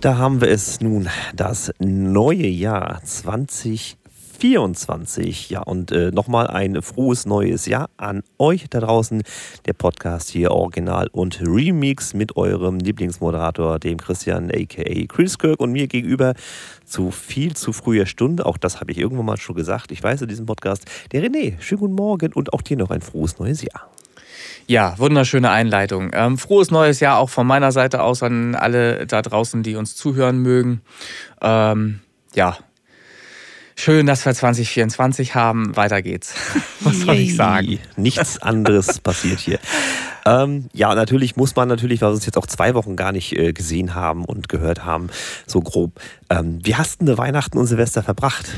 Da haben wir es nun, das neue Jahr 2024. Ja, und äh, nochmal ein frohes neues Jahr an euch da draußen. Der Podcast hier Original und Remix mit eurem Lieblingsmoderator, dem Christian aka Chris Kirk und mir gegenüber zu viel zu früher Stunde. Auch das habe ich irgendwann mal schon gesagt. Ich weiß in diesem Podcast. Der René, schönen guten Morgen und auch dir noch ein frohes neues Jahr. Ja, wunderschöne Einleitung. Ähm, frohes neues Jahr auch von meiner Seite aus an alle da draußen, die uns zuhören mögen. Ähm, ja, schön, dass wir 2024 haben. Weiter geht's. Was soll ich sagen? Nichts anderes passiert hier. Ähm, ja, natürlich muss man natürlich, weil wir uns jetzt auch zwei Wochen gar nicht äh, gesehen haben und gehört haben, so grob. Ähm, wie hast du Weihnachten und Silvester verbracht?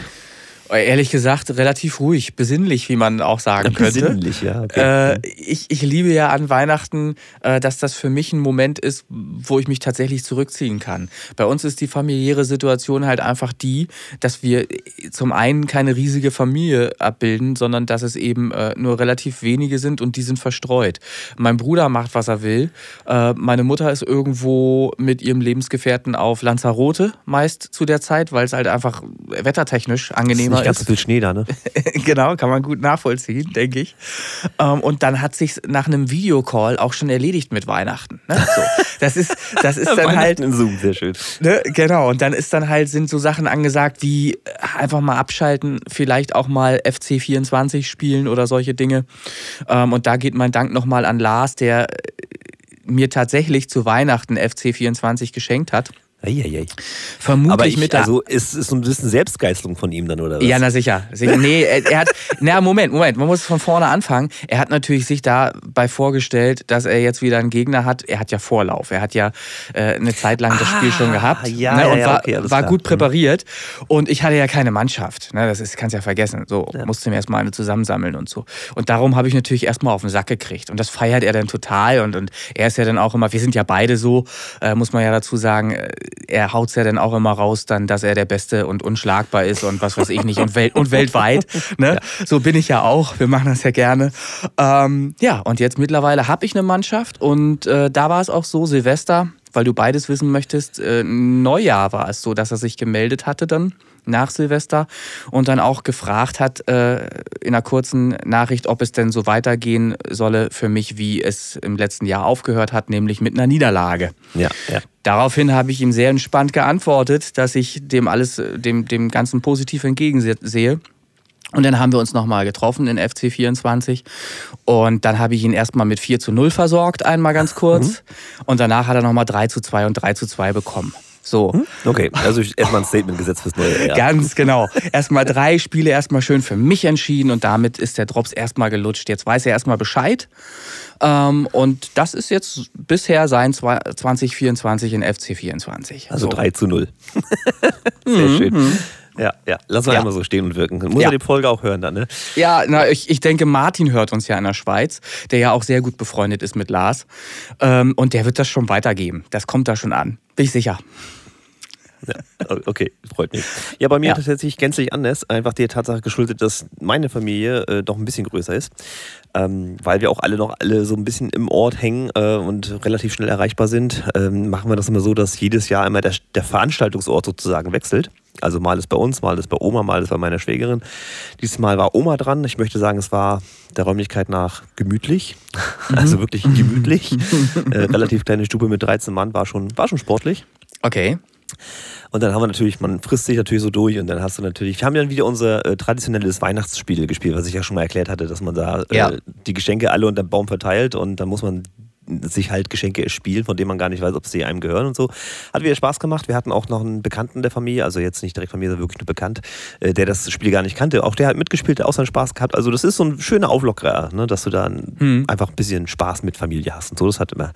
Ehrlich gesagt, relativ ruhig, besinnlich, wie man auch sagen könnte. Besinnlich, ja. Okay. Äh, ich, ich liebe ja an Weihnachten, äh, dass das für mich ein Moment ist, wo ich mich tatsächlich zurückziehen kann. Bei uns ist die familiäre Situation halt einfach die, dass wir zum einen keine riesige Familie abbilden, sondern dass es eben äh, nur relativ wenige sind und die sind verstreut. Mein Bruder macht, was er will. Äh, meine Mutter ist irgendwo mit ihrem Lebensgefährten auf Lanzarote meist zu der Zeit, weil es halt einfach wettertechnisch angenehmer nicht ganz so viel Schnee da, ne? genau, kann man gut nachvollziehen, denke ich. Ähm, und dann hat sich nach einem Videocall auch schon erledigt mit Weihnachten. Ne? So, das ist, das ist dann halt. in Zoom, sehr schön. Ne? Genau, und dann ist dann halt, sind so Sachen angesagt wie einfach mal abschalten, vielleicht auch mal FC24 spielen oder solche Dinge. Ähm, und da geht mein Dank nochmal an Lars, der mir tatsächlich zu Weihnachten FC24 geschenkt hat. Eieiei. Vermutlich Aber ich, mit also ist es so ein bisschen Selbstgeißelung von ihm dann, oder was? Ja, na sicher. sicher. Nee, er, er hat. na, Moment, Moment, man muss von vorne anfangen. Er hat natürlich sich dabei vorgestellt, dass er jetzt wieder einen Gegner hat. Er hat ja Vorlauf. Er hat ja äh, eine Zeit lang das ah, Spiel schon gehabt ja, ne, und ja, war, okay, war gut präpariert. Und ich hatte ja keine Mannschaft. Ne, das ist, kannst ja vergessen. So, ja. musste mir erstmal eine zusammensammeln und so. Und darum habe ich natürlich erstmal auf den Sack gekriegt. Und das feiert er dann total. Und, und er ist ja dann auch immer, wir sind ja beide so, äh, muss man ja dazu sagen, äh, er haut es ja dann auch immer raus, dann, dass er der Beste und unschlagbar ist und was weiß ich nicht und, Welt, und weltweit. Ne? Ja. So bin ich ja auch. Wir machen das ja gerne. Ähm, ja, und jetzt mittlerweile habe ich eine Mannschaft und äh, da war es auch so, Silvester, weil du beides wissen möchtest, äh, Neujahr war es so, dass er sich gemeldet hatte dann nach Silvester und dann auch gefragt hat äh, in einer kurzen Nachricht, ob es denn so weitergehen solle für mich, wie es im letzten Jahr aufgehört hat, nämlich mit einer Niederlage. Ja, ja. Daraufhin habe ich ihm sehr entspannt geantwortet, dass ich dem alles, dem, dem Ganzen positiv entgegensehe. Und dann haben wir uns nochmal getroffen in FC 24 und dann habe ich ihn erstmal mit 4 zu 0 versorgt, einmal ganz kurz. Mhm. Und danach hat er nochmal 3 zu 2 und 3 zu 2 bekommen. So. Hm? Okay, also erstmal ein Statement gesetzt fürs neue Jahr. Ganz genau. Erstmal drei Spiele erstmal schön für mich entschieden und damit ist der Drops erstmal gelutscht. Jetzt weiß er erstmal Bescheid. Ähm, und das ist jetzt bisher sein 2024 in FC 24. Also so. 3 zu 0. Sehr mhm. schön. Ja, ja. Lass mal ja. einmal so stehen und wirken. Muss ja. er die Folge auch hören dann, ne? Ja, na, ich, ich denke, Martin hört uns ja in der Schweiz, der ja auch sehr gut befreundet ist mit Lars. Ähm, und der wird das schon weitergeben. Das kommt da schon an. Bin ich sicher. Ja, okay, freut mich. Ja, bei mir ja. tatsächlich gänzlich anders. Einfach der Tatsache geschuldet, dass meine Familie äh, doch ein bisschen größer ist. Ähm, weil wir auch alle noch alle so ein bisschen im Ort hängen äh, und relativ schnell erreichbar sind, ähm, machen wir das immer so, dass jedes Jahr immer der, der Veranstaltungsort sozusagen wechselt. Also mal ist bei uns, mal ist bei Oma, mal ist bei meiner Schwägerin. Dieses Mal war Oma dran. Ich möchte sagen, es war der Räumlichkeit nach gemütlich. Mhm. Also wirklich gemütlich. äh, relativ kleine Stube mit 13 Mann war schon, war schon sportlich. Okay. Und dann haben wir natürlich, man frisst sich natürlich so durch und dann hast du natürlich, wir haben dann wieder unser äh, traditionelles Weihnachtsspiel gespielt, was ich ja schon mal erklärt hatte, dass man da äh, ja. die Geschenke alle unter dem Baum verteilt und dann muss man sich halt Geschenke erspielen, von denen man gar nicht weiß, ob sie einem gehören und so. Hat wieder Spaß gemacht. Wir hatten auch noch einen Bekannten der Familie, also jetzt nicht direkt Familie, sondern wirklich nur bekannt, äh, der das Spiel gar nicht kannte. Auch der hat mitgespielt, der auch seinen Spaß gehabt. Also das ist so ein schöner Auflockerer, ne? dass du da hm. einfach ein bisschen Spaß mit Familie hast und so. Das hat immer,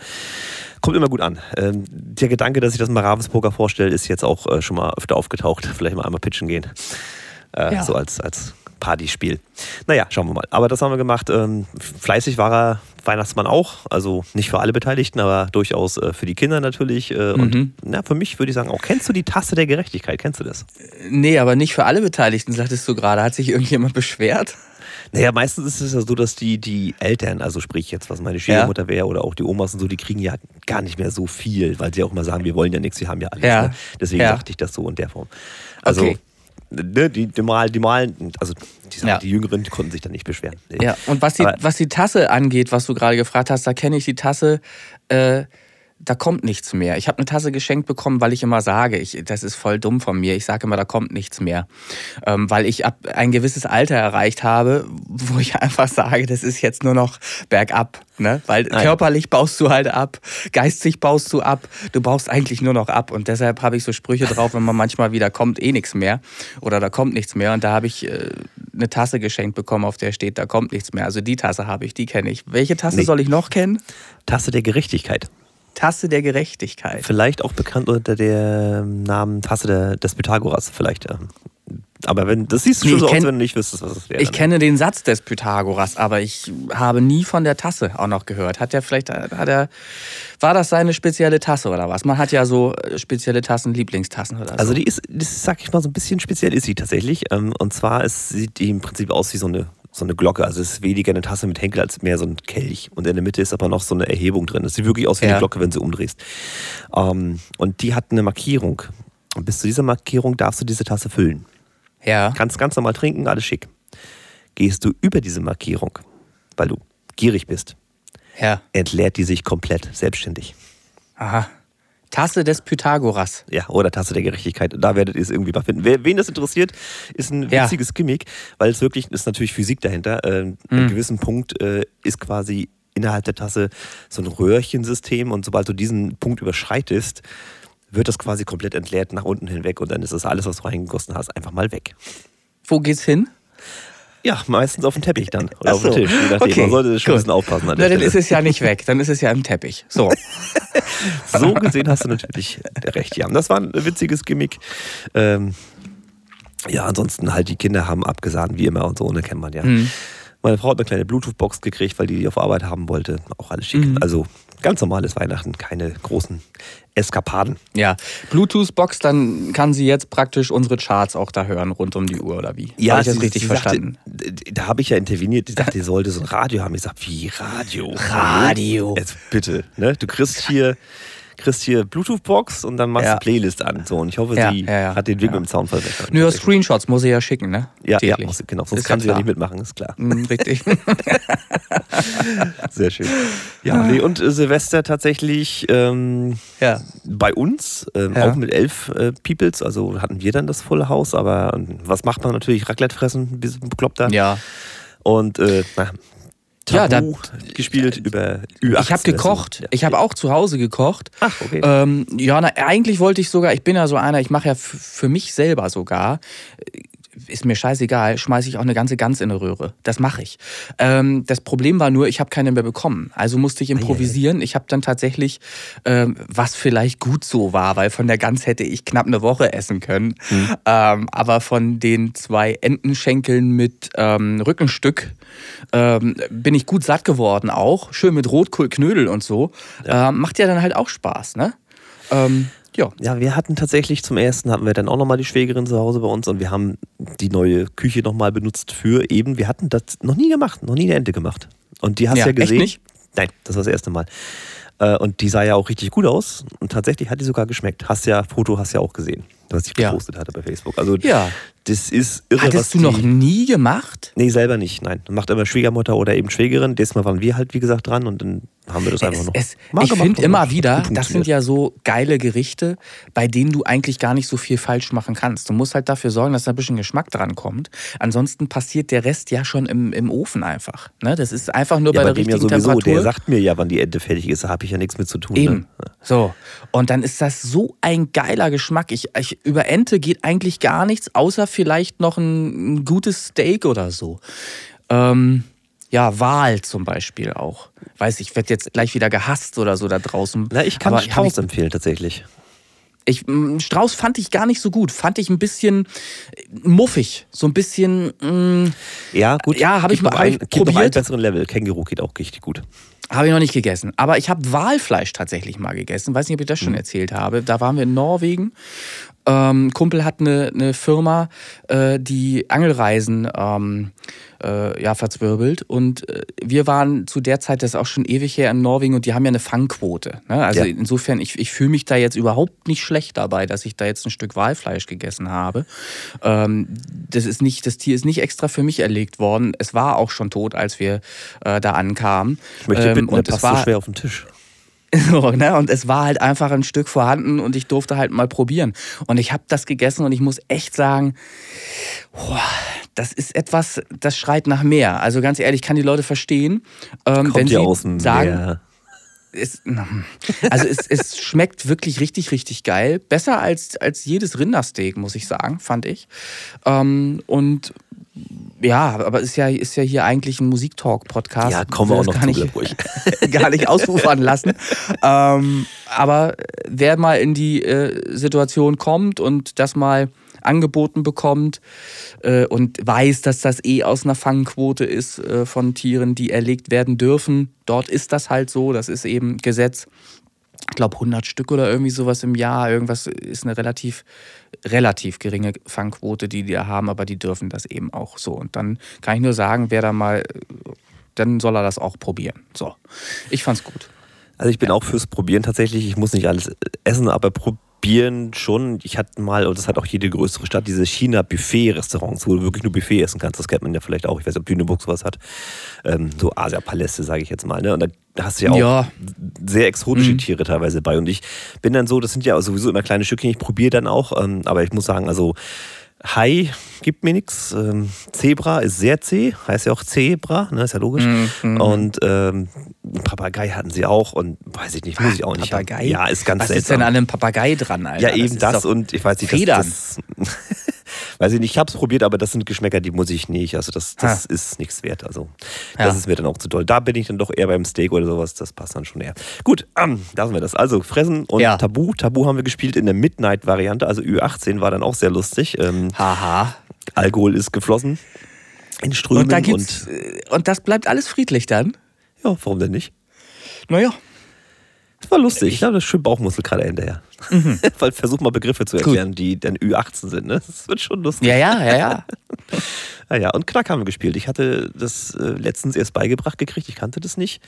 kommt immer gut an. Ähm, der Gedanke, dass ich das mal Ravensburger vorstelle, ist jetzt auch äh, schon mal öfter aufgetaucht. Vielleicht mal einmal pitchen gehen. Äh, ja. So als, als Partyspiel. Naja, schauen wir mal. Aber das haben wir gemacht. Ähm, fleißig war er, Weihnachtsmann auch. Also nicht für alle Beteiligten, aber durchaus äh, für die Kinder natürlich. Äh, und mhm. na, für mich würde ich sagen, auch kennst du die Tasse der Gerechtigkeit? Kennst du das? Nee, aber nicht für alle Beteiligten, sagtest du gerade. Hat sich irgendjemand beschwert? Naja, meistens ist es ja so, dass die, die Eltern, also sprich jetzt, was meine Schwiegermutter wäre oder auch die Omas und so, die kriegen ja gar nicht mehr so viel, weil sie auch immer sagen, wir wollen ja nichts, wir haben ja alles. Ja. Ne? Deswegen ja. dachte ich das so in der Form. Also okay ne, die, die, mal, die malen, also die, ja. die Jüngeren konnten sich da nicht beschweren. Nee. Ja, und was die, was die Tasse angeht, was du gerade gefragt hast, da kenne ich die Tasse. Äh, da kommt nichts mehr. Ich habe eine Tasse geschenkt bekommen, weil ich immer sage, ich, das ist voll dumm von mir. Ich sage immer, da kommt nichts mehr. Ähm, weil ich ab ein gewisses Alter erreicht habe, wo ich einfach sage, das ist jetzt nur noch bergab. Ne? Weil Nein. körperlich baust du halt ab, geistig baust du ab, du baust eigentlich nur noch ab. Und deshalb habe ich so Sprüche drauf, wenn man manchmal wieder kommt, eh nichts mehr. Oder da kommt nichts mehr. Und da habe ich äh, eine Tasse geschenkt bekommen, auf der steht, da kommt nichts mehr. Also die Tasse habe ich, die kenne ich. Welche Tasse nee. soll ich noch kennen? Tasse der Gerechtigkeit. Tasse der Gerechtigkeit. Vielleicht auch bekannt unter dem Namen Tasse der, des Pythagoras, vielleicht. Aber wenn, das siehst du schon so kenn, aus, wenn du nicht wüsstest, was es wäre. Ich dann. kenne den Satz des Pythagoras, aber ich habe nie von der Tasse auch noch gehört. Hat er vielleicht, hat er, war das seine spezielle Tasse oder was? Man hat ja so äh, spezielle Tassen, Lieblingstassen oder so. Also die ist, das sag ich mal, so ein bisschen speziell ist sie tatsächlich. Ähm, und zwar, es sieht die im Prinzip aus wie so eine so eine Glocke. Also es ist weniger eine Tasse mit Henkel als mehr so ein Kelch. Und in der Mitte ist aber noch so eine Erhebung drin. Es sieht wirklich aus wie ja. eine Glocke, wenn sie umdrehst. Ähm, und die hat eine Markierung. Und bis zu dieser Markierung darfst du diese Tasse füllen. Ja. Kannst ganz normal trinken, alles schick. Gehst du über diese Markierung, weil du gierig bist, ja. entleert die sich komplett selbstständig. Aha. Tasse des Pythagoras. Ja, oder Tasse der Gerechtigkeit. Da werdet ihr es irgendwie mal finden. Wen das interessiert, ist ein witziges ja. Gimmick, weil es wirklich ist natürlich Physik dahinter. Äh, mhm. An gewissen Punkt äh, ist quasi innerhalb der Tasse so ein Röhrchensystem und sobald du diesen Punkt überschreitest, wird das quasi komplett entleert nach unten hinweg und dann ist das alles, was du reingegossen hast, einfach mal weg. Wo geht's hin? Ja, meistens auf dem Teppich dann. Oder Ach auf dem Tisch. Je nachdem. Okay. Man sollte schon ein bisschen aufpassen. Na, dann ist es ja nicht weg. Dann ist es ja im Teppich. So. so gesehen hast du natürlich recht, ja. Das war ein witziges Gimmick. Ähm, ja, ansonsten halt die Kinder haben abgesahnt, wie immer und so, ne, kennt man ja. Mhm. Meine Frau hat eine kleine Bluetooth-Box gekriegt, weil die die auf Arbeit haben wollte. Auch alles schick. Mhm. Also ganz normales Weihnachten, keine großen Eskapaden. Ja, Bluetooth-Box, dann kann sie jetzt praktisch unsere Charts auch da hören, rund um die Uhr oder wie? Ja, Habe ich das richtig sie verstanden? Sagte, da habe ich ja interveniert. Ich dachte, die sollte so ein Radio haben. Ich sage, wie Radio? Radio. Jetzt bitte, ne? Du kriegst hier kriegst hier Bluetooth-Box und dann machst du ja. Playlist an. So, und ich hoffe, sie hat den Weg mit dem Sound verbessert. Nur Screenshots muss sie ja schicken, ne? Ja, ja muss, genau. Sonst ist kann sie ja nicht mitmachen, ist klar. Mm, richtig. Sehr schön. Ja, nee, und äh, Silvester tatsächlich ähm, bei uns, ähm, auch mit elf äh, Peoples, also hatten wir dann das volle Haus, aber ähm, was macht man natürlich? Raclette fressen, ein bisschen bekloppter. Ja. Und äh, na, Tabu ja, da, gespielt über Ü18. Ich habe gekocht. Ja. Ich habe auch zu Hause gekocht. Ach, okay. Ähm, ja, na, eigentlich wollte ich sogar, ich bin ja so einer, ich mache ja für mich selber sogar ist mir scheißegal, schmeiße ich auch eine ganze Gans in eine Röhre. Das mache ich. Ähm, das Problem war nur, ich habe keine mehr bekommen. Also musste ich improvisieren. Ich habe dann tatsächlich, ähm, was vielleicht gut so war, weil von der Gans hätte ich knapp eine Woche essen können. Mhm. Ähm, aber von den zwei Entenschenkeln mit ähm, Rückenstück ähm, bin ich gut satt geworden auch. Schön mit Rotkohl, Knödel und so. Ja. Ähm, macht ja dann halt auch Spaß, ne? Ja. Ja, wir hatten tatsächlich zum ersten hatten wir dann auch nochmal die Schwägerin zu Hause bei uns und wir haben die neue Küche nochmal benutzt für eben, wir hatten das noch nie gemacht, noch nie eine Ente gemacht. Und die hast du ja, ja gesehen. Echt nicht? Nein, das war das erste Mal. Äh, und die sah ja auch richtig gut aus und tatsächlich hat die sogar geschmeckt. Hast ja, Foto hast ja auch gesehen, was ich gepostet ja. hatte bei Facebook. Also ja. das ist irre. Hattest du noch nie gemacht? Nee, selber nicht, nein. Macht immer Schwiegermutter oder eben Schwägerin. Diesmal waren wir halt, wie gesagt, dran und dann haben wir das einfach es, noch. Es, ich finde immer wieder, das sind ja so geile Gerichte, bei denen du eigentlich gar nicht so viel falsch machen kannst. Du musst halt dafür sorgen, dass da ein bisschen Geschmack dran kommt. Ansonsten passiert der Rest ja schon im, im Ofen einfach. Ne? Das ist einfach nur ja, bei der richtigen ja sowieso, Temperatur. Der sagt mir ja, wann die Ente fertig ist. Da habe ich ja nichts mit zu tun. Ne? Eben. Ne? So. Und dann ist das so ein geiler Geschmack. Ich, ich, über Ente geht eigentlich gar nichts, außer vielleicht noch ein, ein gutes Steak oder so. Ähm, ja, Wahl zum Beispiel auch. Weiß ich, werde jetzt gleich wieder gehasst oder so da draußen. Na, ich kann Aber Strauß empfehlen tatsächlich. Ich, Strauß fand ich gar nicht so gut. Fand ich ein bisschen muffig. So ein bisschen. Mh, ja, gut. Ja, habe ich mal ein, probiert. Noch einen besseren Level. Känguru geht auch richtig gut. Habe ich noch nicht gegessen. Aber ich habe Walfleisch tatsächlich mal gegessen. Weiß nicht, ob ich das schon hm. erzählt habe. Da waren wir in Norwegen ähm, Kumpel hat eine, eine Firma, äh, die Angelreisen ähm, äh, ja, verzwirbelt. Und äh, wir waren zu der Zeit, das ist auch schon ewig her in Norwegen, und die haben ja eine Fangquote. Ne? Also ja. insofern, ich, ich fühle mich da jetzt überhaupt nicht schlecht dabei, dass ich da jetzt ein Stück Walfleisch gegessen habe. Ähm, das, ist nicht, das Tier ist nicht extra für mich erlegt worden. Es war auch schon tot, als wir äh, da ankamen. Ich möchte bitten, ähm, und der passt war, so schwer auf den Tisch. So, ne? Und es war halt einfach ein Stück vorhanden und ich durfte halt mal probieren. Und ich habe das gegessen und ich muss echt sagen, boah, das ist etwas, das schreit nach mehr. Also ganz ehrlich, ich kann die Leute verstehen, ähm, wenn sie außen sagen, mehr. Es, also es, es schmeckt wirklich richtig, richtig geil. Besser als, als jedes Rindersteak, muss ich sagen, fand ich. Ähm, und ja, aber ist ja, ist ja hier eigentlich ein Musiktalk-Podcast. Ja, kommen wir auch noch gar nicht, gar nicht ausufern lassen. ähm, aber wer mal in die äh, Situation kommt und das mal angeboten bekommt äh, und weiß, dass das eh aus einer Fangquote ist äh, von Tieren, die erlegt werden dürfen. Dort ist das halt so, das ist eben Gesetz ich glaube 100 Stück oder irgendwie sowas im Jahr. Irgendwas ist eine relativ, relativ geringe Fangquote, die die da haben, aber die dürfen das eben auch so. Und dann kann ich nur sagen, wer da mal, dann soll er das auch probieren. So, ich fand's gut. Also ich bin ja. auch fürs Probieren tatsächlich. Ich muss nicht alles essen, aber probieren schon. Ich hatte mal, und das hat auch jede größere Stadt, diese China-Buffet-Restaurants, wo du wirklich nur Buffet essen kannst. Das kennt man ja vielleicht auch. Ich weiß nicht, ob Lüneburg sowas hat. Ähm, so Asia-Paläste, sage ich jetzt mal. Ne? Und da hast du ja auch ja. sehr exotische mhm. Tiere teilweise bei. Und ich bin dann so, das sind ja sowieso immer kleine Stückchen. Ich probiere dann auch. Ähm, aber ich muss sagen, also Hai gibt mir nichts. Ähm, Zebra ist sehr zäh, heißt ja auch Zebra, ne, ist ja logisch. Mm, Und ähm, Papagei hatten sie auch und weiß ich nicht, muss ich auch nicht. Papagei? Ja, ist ganz Was seltsam. Was ist denn an einem Papagei dran, Alter? Ja, eben das, das und ich weiß nicht, Federn. das, das weiß ich nicht, ich habe es probiert, aber das sind Geschmäcker, die muss ich nicht. Also das, das ist nichts wert. Also das ja. ist mir dann auch zu doll. Da bin ich dann doch eher beim Steak oder sowas, das passt dann schon eher. Gut, ähm, lassen wir das. Also Fressen und ja. Tabu. Tabu haben wir gespielt in der Midnight-Variante, also Ü18 war dann auch sehr lustig. Ähm, Haha. Alkohol ist geflossen. In Strömen. Und, da und, äh, und das bleibt alles friedlich dann? Ja, warum denn nicht? Naja. Das war lustig. Ich habe das schön Bauchmuskel gerade hinterher. Mhm. Weil versuch mal Begriffe zu erklären, Gut. die dann Ü18 sind. Ne? Das wird schon lustig. Ja, ja, ja, ja. ja, ja. Und Knack haben wir gespielt. Ich hatte das äh, letztens erst beigebracht gekriegt. Ich kannte das nicht,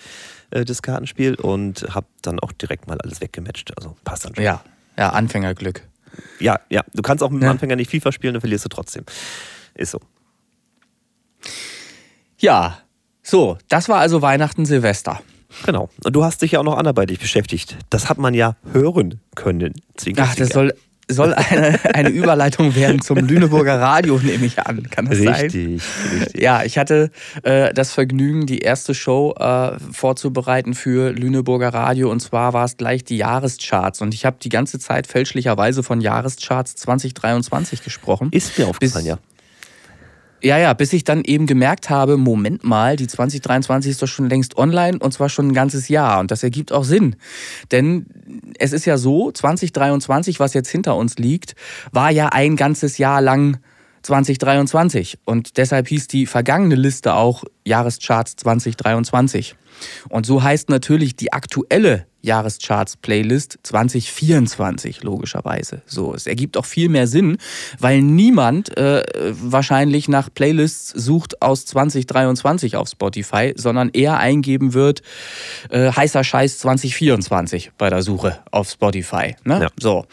äh, das Kartenspiel. Und habe dann auch direkt mal alles weggematcht. Also passt dann schon. Ja, ja Anfängerglück. Ja, ja. Du kannst auch mit dem ja. Anfänger nicht FIFA spielen, dann verlierst du trotzdem. Ist so. Ja, so. Das war also Weihnachten, Silvester. Genau. Und du hast dich ja auch noch anderweitig beschäftigt. Das hat man ja hören können. Zwinker, Ach, das soll, soll eine, eine Überleitung werden zum Lüneburger Radio, nehme ich an. Kann das richtig, sein? Richtig. Ja, ich hatte äh, das Vergnügen, die erste Show äh, vorzubereiten für Lüneburger Radio. Und zwar war es gleich die Jahrescharts. Und ich habe die ganze Zeit fälschlicherweise von Jahrescharts 2023 gesprochen. Ist mir aufgefallen, ja. Ja, ja, bis ich dann eben gemerkt habe, Moment mal, die 2023 ist doch schon längst online und zwar schon ein ganzes Jahr und das ergibt auch Sinn. Denn es ist ja so, 2023, was jetzt hinter uns liegt, war ja ein ganzes Jahr lang 2023 und deshalb hieß die vergangene Liste auch Jahrescharts 2023. Und so heißt natürlich die aktuelle Jahrescharts-Playlist 2024, logischerweise. So, es ergibt auch viel mehr Sinn, weil niemand äh, wahrscheinlich nach Playlists sucht aus 2023 auf Spotify, sondern eher eingeben wird äh, heißer Scheiß 2024 bei der Suche auf Spotify. Ne? Ja. So.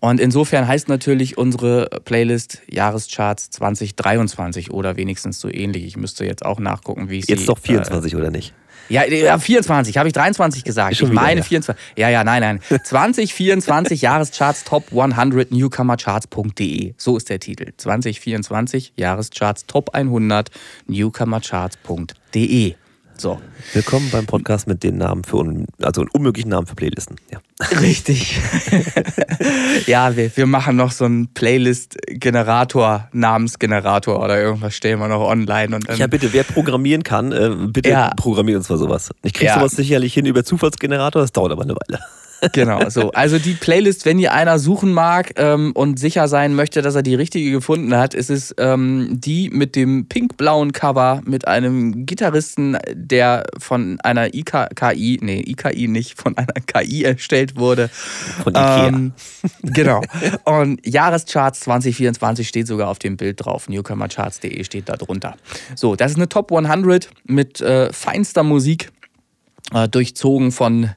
Und insofern heißt natürlich unsere Playlist Jahrescharts 2023 oder wenigstens so ähnlich. Ich müsste jetzt auch nachgucken, wie ich Jetzt doch 24 äh, oder nicht? Ja, ja 24, habe ich 23 gesagt. Ich meine 24. Ja, ja, nein, nein. 2024 Jahrescharts Top 100 Newcomercharts.de. So ist der Titel. 2024 Jahrescharts Top 100 Newcomercharts.de. So. Willkommen beim Podcast mit den Namen für un also unmöglichen Namen für Playlisten. Ja. Richtig. ja, wir, wir machen noch so einen Playlist-Generator, Namensgenerator oder irgendwas stellen wir noch online. Und dann ja, bitte, wer programmieren kann, äh, bitte ja. programmiert uns mal sowas. Ich kriege ja. sowas sicherlich hin über Zufallsgenerator, das dauert aber eine Weile. Genau, so. Also die Playlist, wenn ihr einer suchen mag ähm, und sicher sein möchte, dass er die richtige gefunden hat, ist es ähm, die mit dem pink-blauen Cover mit einem Gitarristen, der von einer IKI, nee, IKI nicht, von einer KI erstellt wurde. Von Ikea. Ähm, genau. Und Jahrescharts 2024 steht sogar auf dem Bild drauf. Newcomercharts.de steht da drunter. So, das ist eine Top 100 mit äh, feinster Musik, äh, durchzogen von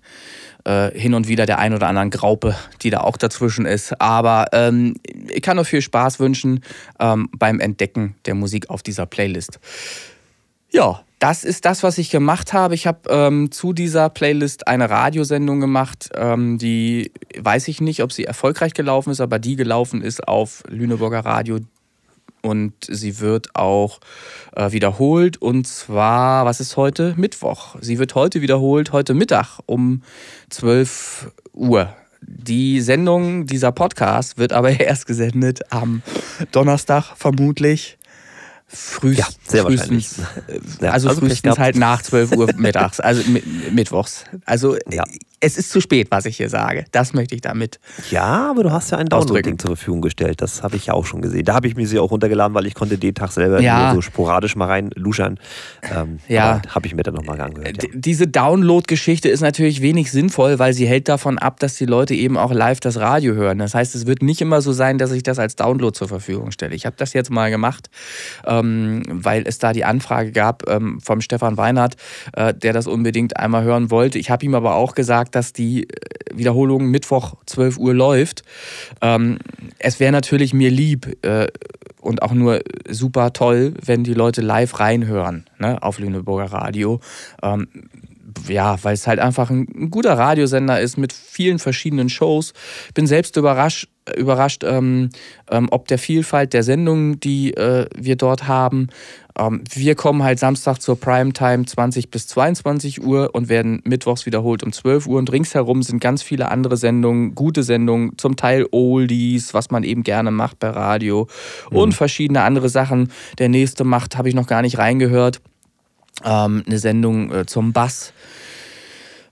äh, hin und wieder der ein oder anderen Graupe, die da auch dazwischen ist. Aber ähm, ich kann nur viel Spaß wünschen ähm, beim Entdecken der Musik auf dieser Playlist. Ja, das ist das, was ich gemacht habe. Ich habe ähm, zu dieser Playlist eine Radiosendung gemacht, ähm, die weiß ich nicht, ob sie erfolgreich gelaufen ist, aber die gelaufen ist auf Lüneburger Radio und sie wird auch äh, wiederholt und zwar, was ist heute? Mittwoch. Sie wird heute wiederholt, heute Mittag um 12 Uhr. Die Sendung, dieser Podcast wird aber erst gesendet am Donnerstag vermutlich. Frühst, ja, sehr wahrscheinlich. Ja, also, also frühestens halt nach 12 Uhr mittags, also mittwochs. Also ja es ist zu spät, was ich hier sage. Das möchte ich damit. Ja, aber du hast ja ein Download-Ding zur Verfügung gestellt. Das habe ich ja auch schon gesehen. Da habe ich mir sie auch runtergeladen, weil ich konnte den Tag selber ja. nur so sporadisch mal rein luschern. Ähm, ja. Habe ich mir dann nochmal angehört. Ja. Diese Download-Geschichte ist natürlich wenig sinnvoll, weil sie hält davon ab, dass die Leute eben auch live das Radio hören. Das heißt, es wird nicht immer so sein, dass ich das als Download zur Verfügung stelle. Ich habe das jetzt mal gemacht, ähm, weil es da die Anfrage gab ähm, vom Stefan Weinert, äh, der das unbedingt einmal hören wollte. Ich habe ihm aber auch gesagt, dass die äh, Wiederholung Mittwoch 12 Uhr läuft. Ähm, es wäre natürlich mir lieb äh, und auch nur super toll, wenn die Leute live reinhören ne, auf Lüneburger Radio. Ähm, ja, weil es halt einfach ein, ein, guter Radiosender ist mit vielen verschiedenen Shows. Bin selbst überrascht, überrascht ähm, ähm, ob der Vielfalt der Sendungen, die äh, wir dort haben. Ähm, wir kommen halt Samstag zur Primetime 20 bis 22 Uhr und werden mittwochs wiederholt um 12 Uhr. Und ringsherum sind ganz viele andere Sendungen, gute Sendungen, zum Teil Oldies, was man eben gerne macht bei Radio mhm. und verschiedene andere Sachen. Der nächste macht, habe ich noch gar nicht reingehört, ähm, eine Sendung äh, zum Bass.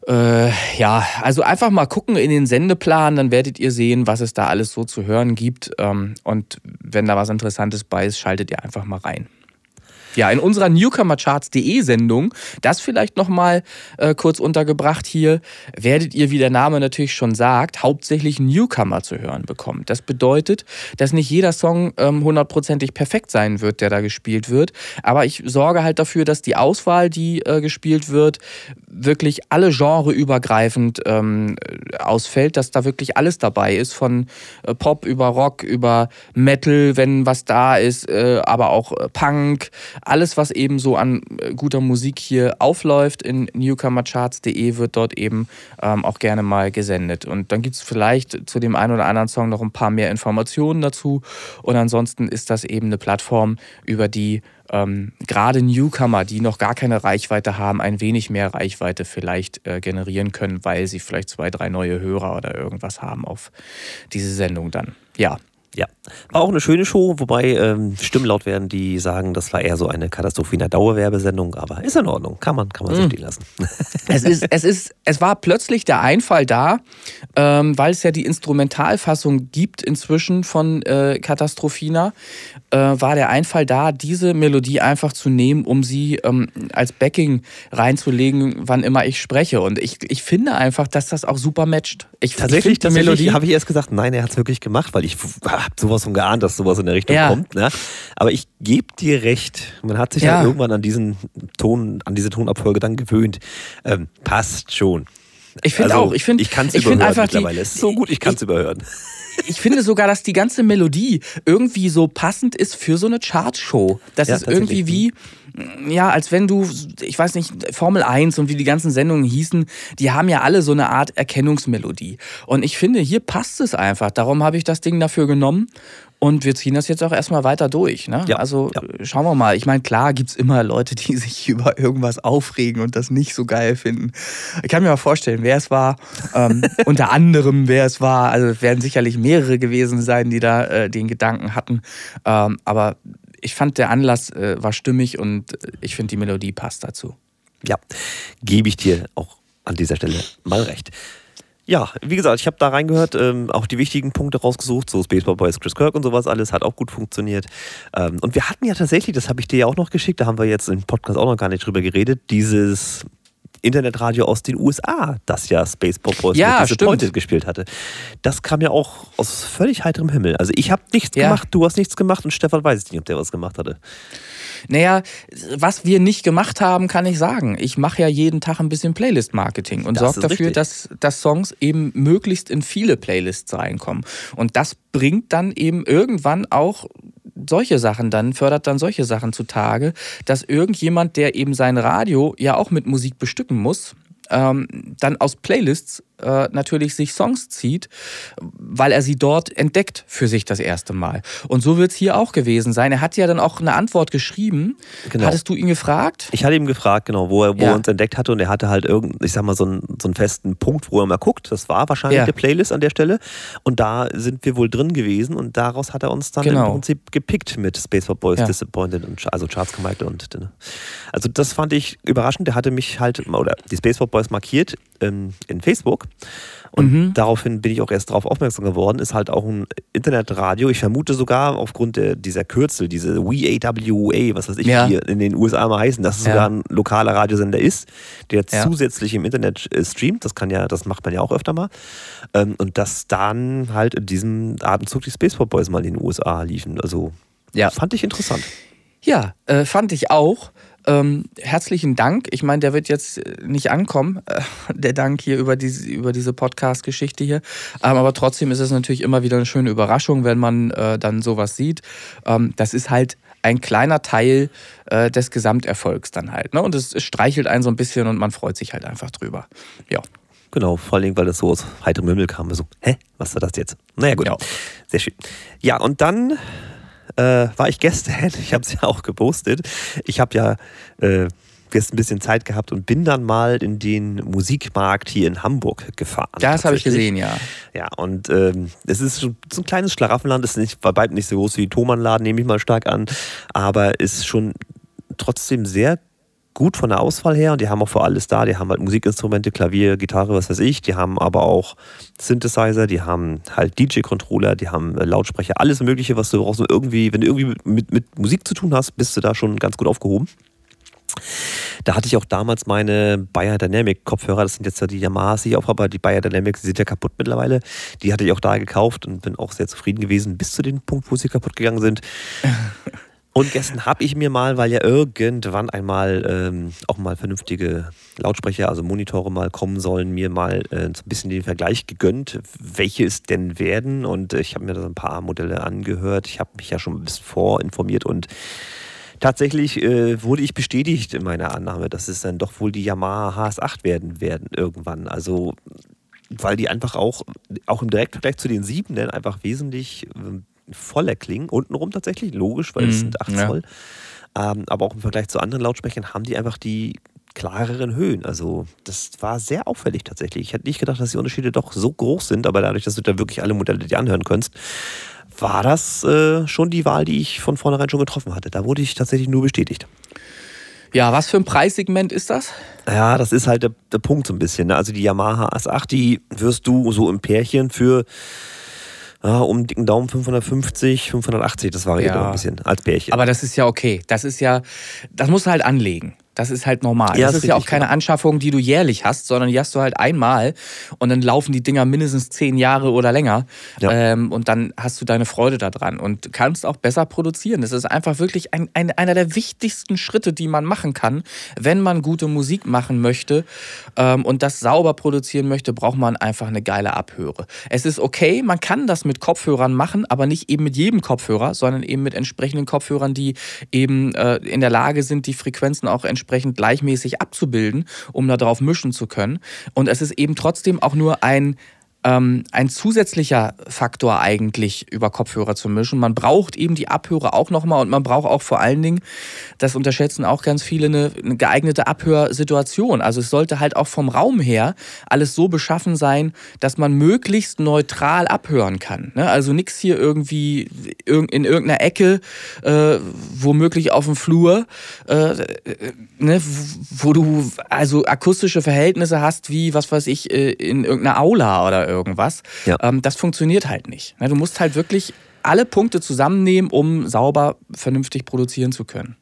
Äh, ja, also einfach mal gucken in den Sendeplan, dann werdet ihr sehen, was es da alles so zu hören gibt. Ähm, und wenn da was Interessantes bei ist, schaltet ihr einfach mal rein. Ja, in unserer Newcomercharts.de Sendung, das vielleicht nochmal äh, kurz untergebracht hier, werdet ihr, wie der Name natürlich schon sagt, hauptsächlich Newcomer zu hören bekommen. Das bedeutet, dass nicht jeder Song ähm, hundertprozentig perfekt sein wird, der da gespielt wird. Aber ich sorge halt dafür, dass die Auswahl, die äh, gespielt wird, wirklich alle Genre übergreifend ähm, ausfällt, dass da wirklich alles dabei ist, von äh, Pop über Rock, über Metal, wenn was da ist, äh, aber auch äh, Punk, alles, was eben so an äh, guter Musik hier aufläuft in newcomercharts.de, wird dort eben ähm, auch gerne mal gesendet. Und dann gibt es vielleicht zu dem einen oder anderen Song noch ein paar mehr Informationen dazu. Und ansonsten ist das eben eine Plattform, über die ähm, gerade Newcomer, die noch gar keine Reichweite haben, ein wenig mehr Reichweite vielleicht äh, generieren können, weil sie vielleicht zwei, drei neue Hörer oder irgendwas haben auf diese Sendung dann. Ja, ja, war auch eine schöne Show, wobei ähm, Stimmen laut werden, die sagen, das war eher so eine Katastrophe in der Dauerwerbesendung, aber ist in Ordnung, kann man, kann man so mhm. stehen lassen. Es, ist, es, ist, es war plötzlich der Einfall da, ähm, weil es ja die Instrumentalfassung gibt inzwischen von äh, Katastrophina, äh, war der Einfall da, diese Melodie einfach zu nehmen, um sie ähm, als Backing reinzulegen, wann immer ich spreche. Und ich, ich finde einfach, dass das auch super matcht. Ich, tatsächlich, ich tatsächlich Melodie habe ich erst gesagt, nein, er hat es wirklich gemacht, weil ich habe sowas von geahnt, dass sowas in der Richtung ja. kommt. Ne? Aber ich gebe dir recht, man hat sich ja. halt irgendwann an diesen Ton, an diese Tonabfolge dann gewöhnt. Ähm, passt schon. Ich finde also, auch. Ich, find, ich kann es überhören einfach mittlerweile. Es ist so gut, ich kann es überhören. Ich finde sogar, dass die ganze Melodie irgendwie so passend ist für so eine Chartshow. Das ja, ist irgendwie wie, ja, als wenn du, ich weiß nicht, Formel 1 und wie die ganzen Sendungen hießen, die haben ja alle so eine Art Erkennungsmelodie. Und ich finde, hier passt es einfach. Darum habe ich das Ding dafür genommen. Und wir ziehen das jetzt auch erstmal weiter durch. Ne? Ja, also ja. schauen wir mal. Ich meine, klar gibt es immer Leute, die sich über irgendwas aufregen und das nicht so geil finden. Ich kann mir mal vorstellen, wer es war. Ähm, unter anderem, wer es war. Also es werden sicherlich mehrere gewesen sein, die da äh, den Gedanken hatten. Ähm, aber ich fand, der Anlass äh, war stimmig und ich finde, die Melodie passt dazu. Ja, gebe ich dir auch an dieser Stelle mal recht. Ja, wie gesagt, ich habe da reingehört, ähm, auch die wichtigen Punkte rausgesucht, so Spaceball Boys, Chris Kirk und sowas alles, hat auch gut funktioniert. Ähm, und wir hatten ja tatsächlich, das habe ich dir ja auch noch geschickt, da haben wir jetzt im Podcast auch noch gar nicht drüber geredet, dieses Internetradio aus den USA, das ja Spaceball Boys ja, Disappointed gespielt hatte. Das kam ja auch aus völlig heiterem Himmel. Also ich habe nichts ja. gemacht, du hast nichts gemacht und Stefan weiß ich nicht, ob der was gemacht hatte. Naja, was wir nicht gemacht haben, kann ich sagen. Ich mache ja jeden Tag ein bisschen Playlist-Marketing und sorge dafür, dass, dass Songs eben möglichst in viele Playlists reinkommen. Und das bringt dann eben irgendwann auch solche Sachen dann, fördert dann solche Sachen zutage, dass irgendjemand, der eben sein Radio ja auch mit Musik bestücken muss, ähm, dann aus Playlists äh, natürlich sich Songs zieht, weil er sie dort entdeckt für sich das erste Mal. Und so wird es hier auch gewesen sein. Er hat ja dann auch eine Antwort geschrieben. Genau. Hattest du ihn gefragt? Ich hatte ihn gefragt, genau, wo er, wo ja. er uns entdeckt hatte und er hatte halt irgendeinen, ich sag mal, so einen, so einen festen Punkt, wo er mal guckt. Das war wahrscheinlich ja. die Playlist an der Stelle. Und da sind wir wohl drin gewesen und daraus hat er uns dann genau. im Prinzip gepickt mit Space for Boys, ja. Disappointed und also Charles Carmichael und also das fand ich überraschend. Der hatte mich halt, oder die Space for Boys markiert ähm, in Facebook. Und mhm. daraufhin bin ich auch erst darauf aufmerksam geworden. Ist halt auch ein Internetradio. Ich vermute sogar aufgrund der, dieser Kürzel, diese WAWA, was weiß ich, ja. hier in den USA mal heißen, dass es ja. sogar ein lokaler Radiosender ist, der ja. zusätzlich im Internet äh, streamt. Das kann ja, das macht man ja auch öfter mal. Ähm, und dass dann halt in diesem Atemzug die Spaceport Boys mal in den USA liefen. Also fand ich interessant. Ja, äh, fand ich auch. Ähm, herzlichen Dank. Ich meine, der wird jetzt äh, nicht ankommen, äh, der Dank hier über diese, über diese Podcast-Geschichte hier. Ähm, aber trotzdem ist es natürlich immer wieder eine schöne Überraschung, wenn man äh, dann sowas sieht. Ähm, das ist halt ein kleiner Teil äh, des Gesamterfolgs dann halt. Ne? Und es, es streichelt einen so ein bisschen und man freut sich halt einfach drüber. Ja. Genau, vor allem, weil das so aus heiterem Himmel kam. So, hä, was war das jetzt? Naja, gut. Ja. Sehr schön. Ja, und dann äh, war ich gestern, ich habe es ja auch gepostet, ich habe ja äh, gestern ein bisschen Zeit gehabt und bin dann mal in den Musikmarkt hier in Hamburg gefahren. Das habe ich gesehen, ja. Ja, und ähm, es ist so ein kleines Schlaraffenland, es ist nicht, bei weitem nicht so groß wie Thomann-Laden, nehme ich mal stark an, aber ist schon trotzdem sehr gut von der Auswahl her und die haben auch für alles da. Die haben halt Musikinstrumente, Klavier, Gitarre, was weiß ich. Die haben aber auch Synthesizer, die haben halt DJ-Controller, die haben äh, Lautsprecher, alles Mögliche, was du brauchst. Und irgendwie, wenn du irgendwie mit, mit Musik zu tun hast, bist du da schon ganz gut aufgehoben. Da hatte ich auch damals meine Bayer Dynamic Kopfhörer, das sind jetzt ja die Yamahas, die ich auch habe, die Bayer Dynamics, die sind ja kaputt mittlerweile. Die hatte ich auch da gekauft und bin auch sehr zufrieden gewesen, bis zu dem Punkt, wo sie kaputt gegangen sind. Und gestern habe ich mir mal, weil ja irgendwann einmal ähm, auch mal vernünftige Lautsprecher, also Monitore mal kommen sollen, mir mal äh, so ein bisschen den Vergleich gegönnt, welche es denn werden. Und äh, ich habe mir da so ein paar Modelle angehört. Ich habe mich ja schon ein bisschen vorinformiert und tatsächlich äh, wurde ich bestätigt in meiner Annahme, dass es dann doch wohl die Yamaha HS8 werden werden irgendwann. Also weil die einfach auch, auch im Direktvergleich zu den sieben einfach wesentlich ähm, voller klingen. Untenrum tatsächlich, logisch, weil es mhm, sind 8 ja. Zoll. Ähm, aber auch im Vergleich zu anderen Lautsprechern haben die einfach die klareren Höhen. Also das war sehr auffällig tatsächlich. Ich hätte nicht gedacht, dass die Unterschiede doch so groß sind, aber dadurch, dass du da wirklich alle Modelle dir anhören kannst, war das äh, schon die Wahl, die ich von vornherein schon getroffen hatte. Da wurde ich tatsächlich nur bestätigt. Ja, was für ein Preissegment ist das? Ja, das ist halt der, der Punkt so ein bisschen. Ne? Also die Yamaha S8, die wirst du so im Pärchen für ja, um dicken Daumen 550, 580, das variiert ja. auch ein bisschen als Pärchen. Aber das ist ja okay. Das ist ja, das musst du halt anlegen. Das ist halt normal. Ja, das ist, ist ja auch keine klar. Anschaffung, die du jährlich hast, sondern die hast du halt einmal und dann laufen die Dinger mindestens zehn Jahre oder länger. Ja. Ähm, und dann hast du deine Freude daran und kannst auch besser produzieren. Das ist einfach wirklich ein, ein, einer der wichtigsten Schritte, die man machen kann, wenn man gute Musik machen möchte und das sauber produzieren möchte, braucht man einfach eine geile Abhöre. Es ist okay, man kann das mit Kopfhörern machen, aber nicht eben mit jedem Kopfhörer, sondern eben mit entsprechenden Kopfhörern, die eben äh, in der Lage sind, die Frequenzen auch entsprechend gleichmäßig abzubilden, um darauf mischen zu können. Und es ist eben trotzdem auch nur ein ähm, ein zusätzlicher Faktor eigentlich über Kopfhörer zu mischen. Man braucht eben die Abhörer auch nochmal und man braucht auch vor allen Dingen, das unterschätzen auch ganz viele, eine, eine geeignete Abhörsituation. Also es sollte halt auch vom Raum her alles so beschaffen sein, dass man möglichst neutral abhören kann. Ne? Also nichts hier irgendwie in irgendeiner Ecke, äh, womöglich auf dem Flur, äh, ne? wo du also akustische Verhältnisse hast, wie, was weiß ich, äh, in irgendeiner Aula oder irgendwas. Ja. Ähm, das funktioniert halt nicht. Du musst halt wirklich alle Punkte zusammennehmen, um sauber, vernünftig produzieren zu können.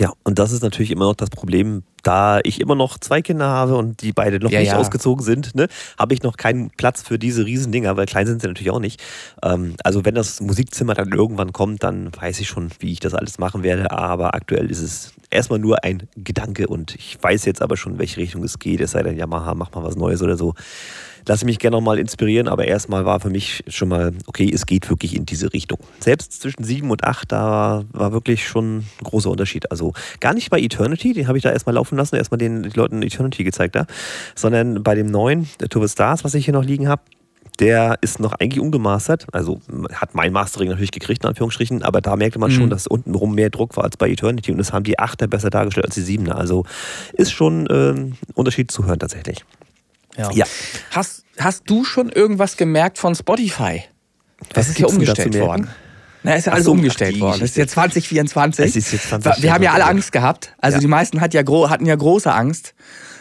Ja, und das ist natürlich immer noch das Problem, da ich immer noch zwei Kinder habe und die beide noch ja, nicht ja. ausgezogen sind, ne, habe ich noch keinen Platz für diese Riesendinger, weil klein sind sie natürlich auch nicht. Ähm, also wenn das Musikzimmer dann irgendwann kommt, dann weiß ich schon, wie ich das alles machen werde. Aber aktuell ist es erstmal nur ein Gedanke und ich weiß jetzt aber schon, in welche Richtung es geht. Es sei denn, Yamaha, mach mal was Neues oder so lasse mich gerne nochmal inspirieren, aber erstmal war für mich schon mal, okay, es geht wirklich in diese Richtung. Selbst zwischen sieben und acht, da war wirklich schon ein großer Unterschied. Also gar nicht bei Eternity, den habe ich da erstmal laufen lassen, erstmal den, den Leuten Eternity gezeigt da, sondern bei dem neuen, der Tour Stars, was ich hier noch liegen habe, der ist noch eigentlich ungemastert. Also hat mein Mastering natürlich gekriegt, in Anführungsstrichen, aber da merkte man mhm. schon, dass untenrum mehr Druck war als bei Eternity und das haben die Achter besser dargestellt als die Siebener. Also ist schon äh, ein Unterschied zu hören tatsächlich. Ja. ja. Hast, hast du schon irgendwas gemerkt von Spotify? Das ist ja umgestellt worden. Na, ist ja alles so, umgestellt worden. Das ist jetzt 2024. Es ist jetzt 2024. Wir haben ja alle Angst gehabt. Also ja. die meisten hat ja hatten ja große Angst.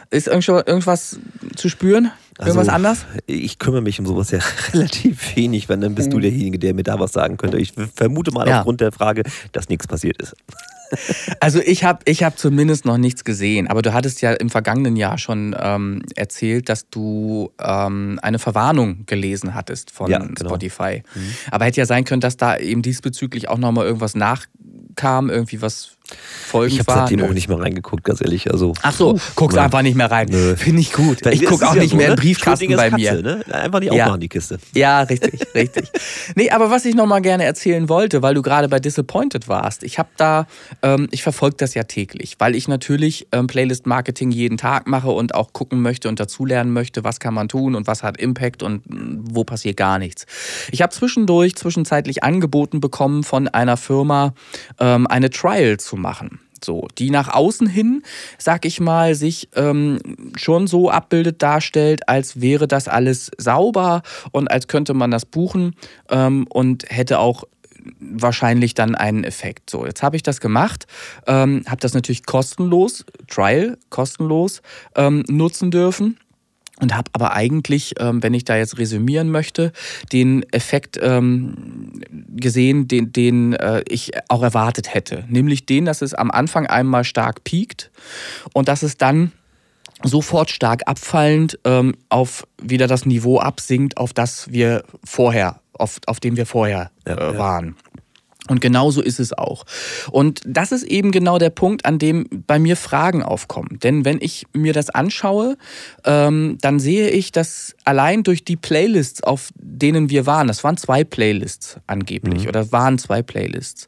Ist irgendwas zu spüren? Irgendwas also, anders? Ich kümmere mich um sowas ja relativ wenig, wenn dann bist mhm. du derjenige, der mir da was sagen könnte. Ich vermute mal ja. aufgrund der Frage, dass nichts passiert ist. Also ich habe ich hab zumindest noch nichts gesehen, aber du hattest ja im vergangenen Jahr schon ähm, erzählt, dass du ähm, eine Verwarnung gelesen hattest von ja, genau. Spotify. Mhm. Aber hätte ja sein können, dass da eben diesbezüglich auch nochmal irgendwas nachkam, irgendwie was Folgen Ich habe seitdem auch nicht mehr reingeguckt, ganz ehrlich. Also, Ach so, guckst einfach nicht mehr rein. Finde ich gut. Ich gucke auch ja nicht so, mehr in ne? Briefkasten bei mir. ne? Einfach nicht aufmachen, die Kiste. Ja, richtig, richtig. Nee, aber was ich noch mal gerne erzählen wollte, weil du gerade bei Disappointed warst. Ich habe da, ähm, ich verfolge das ja täglich, weil ich natürlich ähm, Playlist-Marketing jeden Tag mache und auch gucken möchte und dazulernen möchte, was kann man tun und was hat Impact und mm, wo passiert gar nichts. Ich habe zwischendurch, zwischenzeitlich angeboten bekommen von einer Firma, ähm, eine Trial zu machen. So, die nach außen hin, sag ich mal, sich ähm, schon so abbildet, darstellt, als wäre das alles sauber und als könnte man das buchen ähm, und hätte auch wahrscheinlich dann einen Effekt. So, jetzt habe ich das gemacht, ähm, habe das natürlich kostenlos, Trial kostenlos ähm, nutzen dürfen und habe aber eigentlich, ähm, wenn ich da jetzt resümieren möchte, den Effekt ähm, gesehen, den, den äh, ich auch erwartet hätte. Nämlich den, dass es am Anfang einmal stark piekt und dass es dann sofort stark abfallend ähm, auf wieder das Niveau absinkt, auf das wir vorher, auf, auf dem wir vorher äh, ja, waren. Und genauso ist es auch. Und das ist eben genau der Punkt, an dem bei mir Fragen aufkommen. Denn wenn ich mir das anschaue, ähm, dann sehe ich, dass allein durch die Playlists, auf denen wir waren, das waren zwei Playlists angeblich, mhm. oder waren zwei Playlists.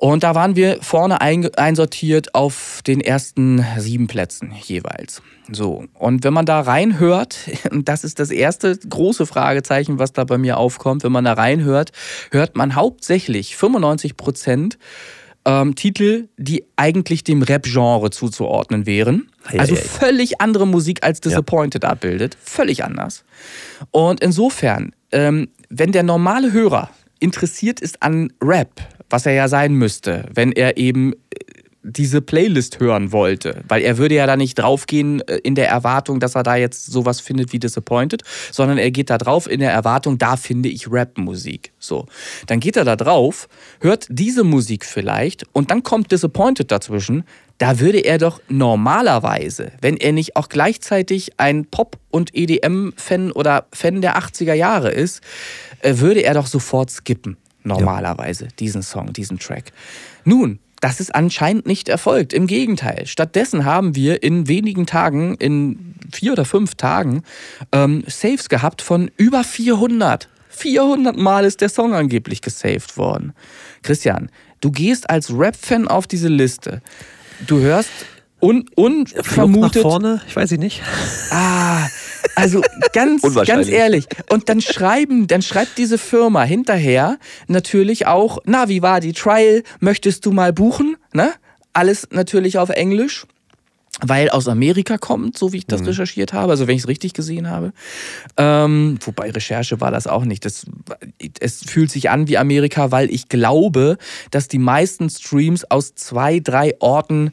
Und da waren wir vorne einsortiert auf den ersten sieben Plätzen jeweils. So, und wenn man da reinhört, das ist das erste große Fragezeichen, was da bei mir aufkommt, wenn man da reinhört, hört man hauptsächlich 95 Prozent ähm, Titel, die eigentlich dem Rap-Genre zuzuordnen wären. Also völlig andere Musik als Disappointed ja. abbildet. Völlig anders. Und insofern, ähm, wenn der normale Hörer interessiert ist an Rap, was er ja sein müsste, wenn er eben diese Playlist hören wollte, weil er würde ja da nicht draufgehen äh, in der Erwartung, dass er da jetzt sowas findet wie Disappointed, sondern er geht da drauf in der Erwartung, da finde ich Rap-Musik. So, dann geht er da drauf, hört diese Musik vielleicht und dann kommt Disappointed dazwischen. Da würde er doch normalerweise, wenn er nicht auch gleichzeitig ein Pop- und EDM-Fan oder Fan der 80er Jahre ist, äh, würde er doch sofort skippen. Normalerweise, ja. diesen Song, diesen Track. Nun, das ist anscheinend nicht erfolgt. Im Gegenteil. Stattdessen haben wir in wenigen Tagen, in vier oder fünf Tagen, ähm, Saves gehabt von über 400. 400 Mal ist der Song angeblich gesaved worden. Christian, du gehst als Rap-Fan auf diese Liste. Du hörst un unvermutet. Nach vorne, ich weiß nicht. Ah, Also ganz, ganz ehrlich. Und dann schreiben, dann schreibt diese Firma hinterher natürlich auch, na, wie war die Trial? Möchtest du mal buchen? Ne? Alles natürlich auf Englisch weil aus Amerika kommt, so wie ich das mhm. recherchiert habe, also wenn ich es richtig gesehen habe. Ähm, wobei Recherche war das auch nicht. Das, es fühlt sich an wie Amerika, weil ich glaube, dass die meisten Streams aus zwei, drei Orten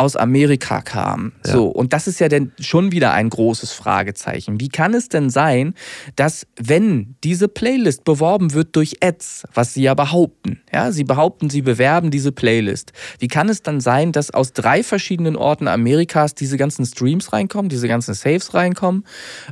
aus Amerika kam. Ja. So, und das ist ja dann schon wieder ein großes Fragezeichen. Wie kann es denn sein, dass wenn diese Playlist beworben wird durch Ads, was sie ja behaupten, ja, sie behaupten, sie bewerben diese Playlist. Wie kann es dann sein, dass aus drei verschiedenen Orten Amerikas diese ganzen Streams reinkommen, diese ganzen Saves reinkommen,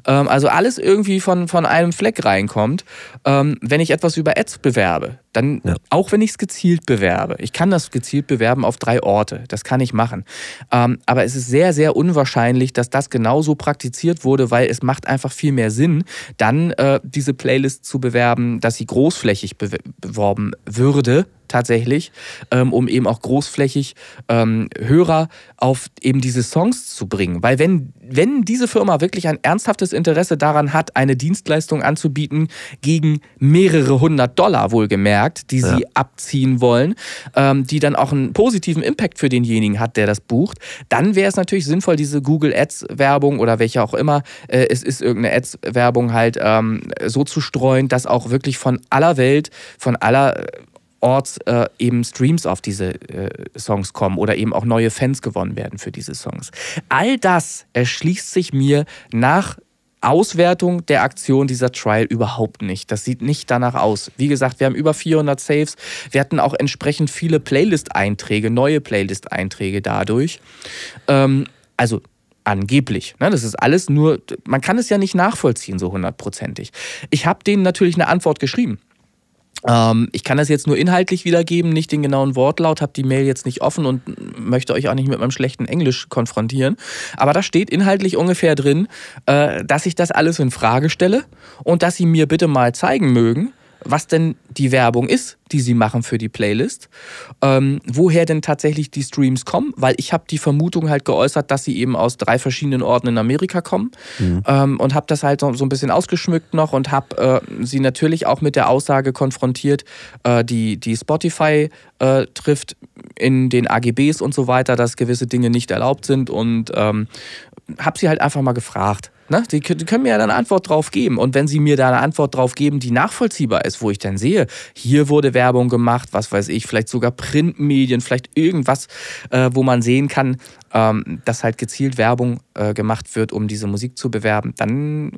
ähm, also alles irgendwie von, von einem Fleck reinkommt, ähm, wenn ich etwas über Ads bewerbe? Dann, ja. auch wenn ich es gezielt bewerbe, ich kann das gezielt bewerben auf drei Orte, das kann ich machen. Ähm, aber es ist sehr, sehr unwahrscheinlich, dass das genauso praktiziert wurde, weil es macht einfach viel mehr Sinn, dann äh, diese Playlist zu bewerben, dass sie großflächig beworben würde tatsächlich, ähm, um eben auch großflächig ähm, Hörer auf eben diese Songs zu bringen. Weil wenn, wenn diese Firma wirklich ein ernsthaftes Interesse daran hat, eine Dienstleistung anzubieten gegen mehrere hundert Dollar wohlgemerkt, die sie ja. abziehen wollen, ähm, die dann auch einen positiven Impact für denjenigen hat, der das bucht, dann wäre es natürlich sinnvoll, diese Google Ads Werbung oder welche auch immer äh, es ist, irgendeine Ads Werbung halt ähm, so zu streuen, dass auch wirklich von aller Welt, von aller Orts äh, eben Streams auf diese äh, Songs kommen oder eben auch neue Fans gewonnen werden für diese Songs. All das erschließt sich mir nach Auswertung der Aktion dieser Trial überhaupt nicht. Das sieht nicht danach aus. Wie gesagt, wir haben über 400 Saves. Wir hatten auch entsprechend viele Playlist-Einträge, neue Playlist-Einträge dadurch. Ähm, also angeblich. Ne? Das ist alles nur, man kann es ja nicht nachvollziehen so hundertprozentig. Ich habe denen natürlich eine Antwort geschrieben. Ähm, ich kann das jetzt nur inhaltlich wiedergeben, nicht den genauen Wortlaut, habe die Mail jetzt nicht offen und möchte euch auch nicht mit meinem schlechten Englisch konfrontieren. Aber da steht inhaltlich ungefähr drin, äh, dass ich das alles in Frage stelle und dass sie mir bitte mal zeigen mögen, was denn die Werbung ist, die sie machen für die Playlist, ähm, woher denn tatsächlich die Streams kommen, weil ich habe die Vermutung halt geäußert, dass sie eben aus drei verschiedenen Orten in Amerika kommen mhm. ähm, und habe das halt so, so, ein bisschen ausgeschmückt noch und habe äh, sie natürlich auch mit der Aussage konfrontiert, äh, die, die Spotify äh, trifft in den AGBs und so weiter, dass gewisse Dinge nicht erlaubt sind und ähm, habe sie halt einfach mal gefragt, Ne? Die, die, können mir ja dann eine Antwort drauf geben. Und wenn sie mir da eine Antwort drauf geben, die nachvollziehbar ist, wo ich dann sehe, hier wurde Werbung gemacht, was weiß ich, vielleicht sogar Printmedien, vielleicht irgendwas, äh, wo man sehen kann, ähm, dass halt gezielt Werbung äh, gemacht wird, um diese Musik zu bewerben, dann äh,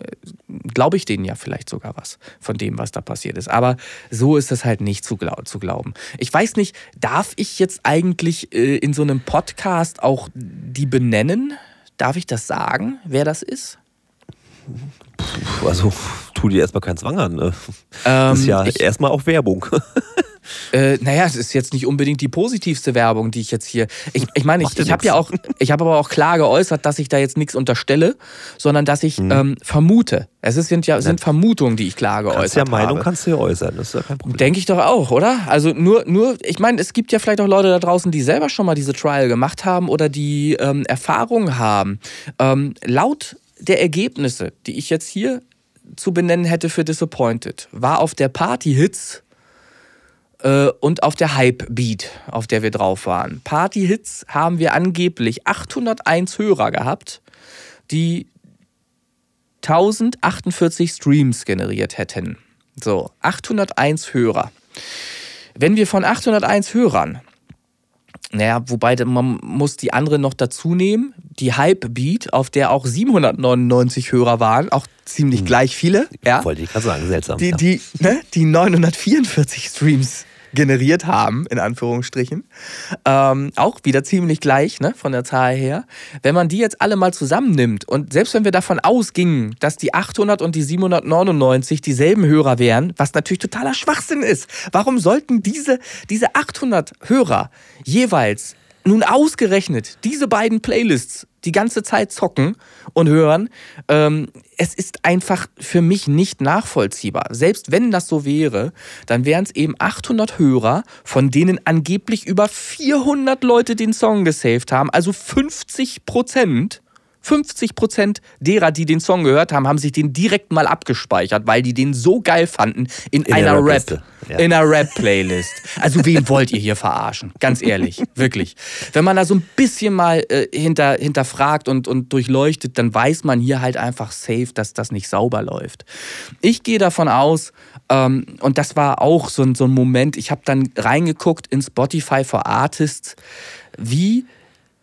glaube ich denen ja vielleicht sogar was von dem, was da passiert ist. Aber so ist es halt nicht zu, glaub zu glauben. Ich weiß nicht, darf ich jetzt eigentlich äh, in so einem Podcast auch die benennen? Darf ich das sagen, wer das ist? Also, tu dir erstmal keinen Zwang an. Ne? Ähm, das ist ja ich, erstmal auch Werbung. Äh, naja, es ist jetzt nicht unbedingt die positivste Werbung, die ich jetzt hier. Ich, ich meine, ich, ich habe ja auch, ich habe aber auch klar geäußert, dass ich da jetzt nichts unterstelle, sondern dass ich mhm. ähm, vermute. Es sind ja sind Vermutungen, die ich klar geäußert kannst ja Meinung habe. kannst du ja äußern, das ist ja kein Problem. Denke ich doch auch, oder? Also nur, nur, ich meine, es gibt ja vielleicht auch Leute da draußen, die selber schon mal diese Trial gemacht haben oder die ähm, Erfahrung haben. Ähm, laut der Ergebnisse, die ich jetzt hier zu benennen hätte für Disappointed, war auf der Party Hits äh, und auf der Hype Beat, auf der wir drauf waren. Party Hits haben wir angeblich 801 Hörer gehabt, die 1048 Streams generiert hätten. So, 801 Hörer. Wenn wir von 801 Hörern naja, wobei man muss die andere noch dazu nehmen. Die Hype Beat, auf der auch 799 Hörer waren, auch ziemlich hm. gleich viele. Ja. Wollte ich gerade sagen, seltsam. Die, die, ne, die 944 Streams generiert haben, in Anführungsstrichen. Ähm, auch wieder ziemlich gleich ne, von der Zahl her. Wenn man die jetzt alle mal zusammennimmt und selbst wenn wir davon ausgingen, dass die 800 und die 799 dieselben Hörer wären, was natürlich totaler Schwachsinn ist. Warum sollten diese, diese 800 Hörer jeweils nun ausgerechnet diese beiden Playlists die ganze Zeit zocken und hören, ähm, es ist einfach für mich nicht nachvollziehbar. Selbst wenn das so wäre, dann wären es eben 800 Hörer, von denen angeblich über 400 Leute den Song gesaved haben, also 50 Prozent. 50 Prozent derer, die den Song gehört haben, haben sich den direkt mal abgespeichert, weil die den so geil fanden in, in einer Rap, ja. in einer Rap-Playlist. Also wen wollt ihr hier verarschen? Ganz ehrlich, wirklich. Wenn man da so ein bisschen mal äh, hinter, hinterfragt und, und durchleuchtet, dann weiß man hier halt einfach safe, dass das nicht sauber läuft. Ich gehe davon aus, ähm, und das war auch so, so ein Moment, ich habe dann reingeguckt in Spotify for Artists, wie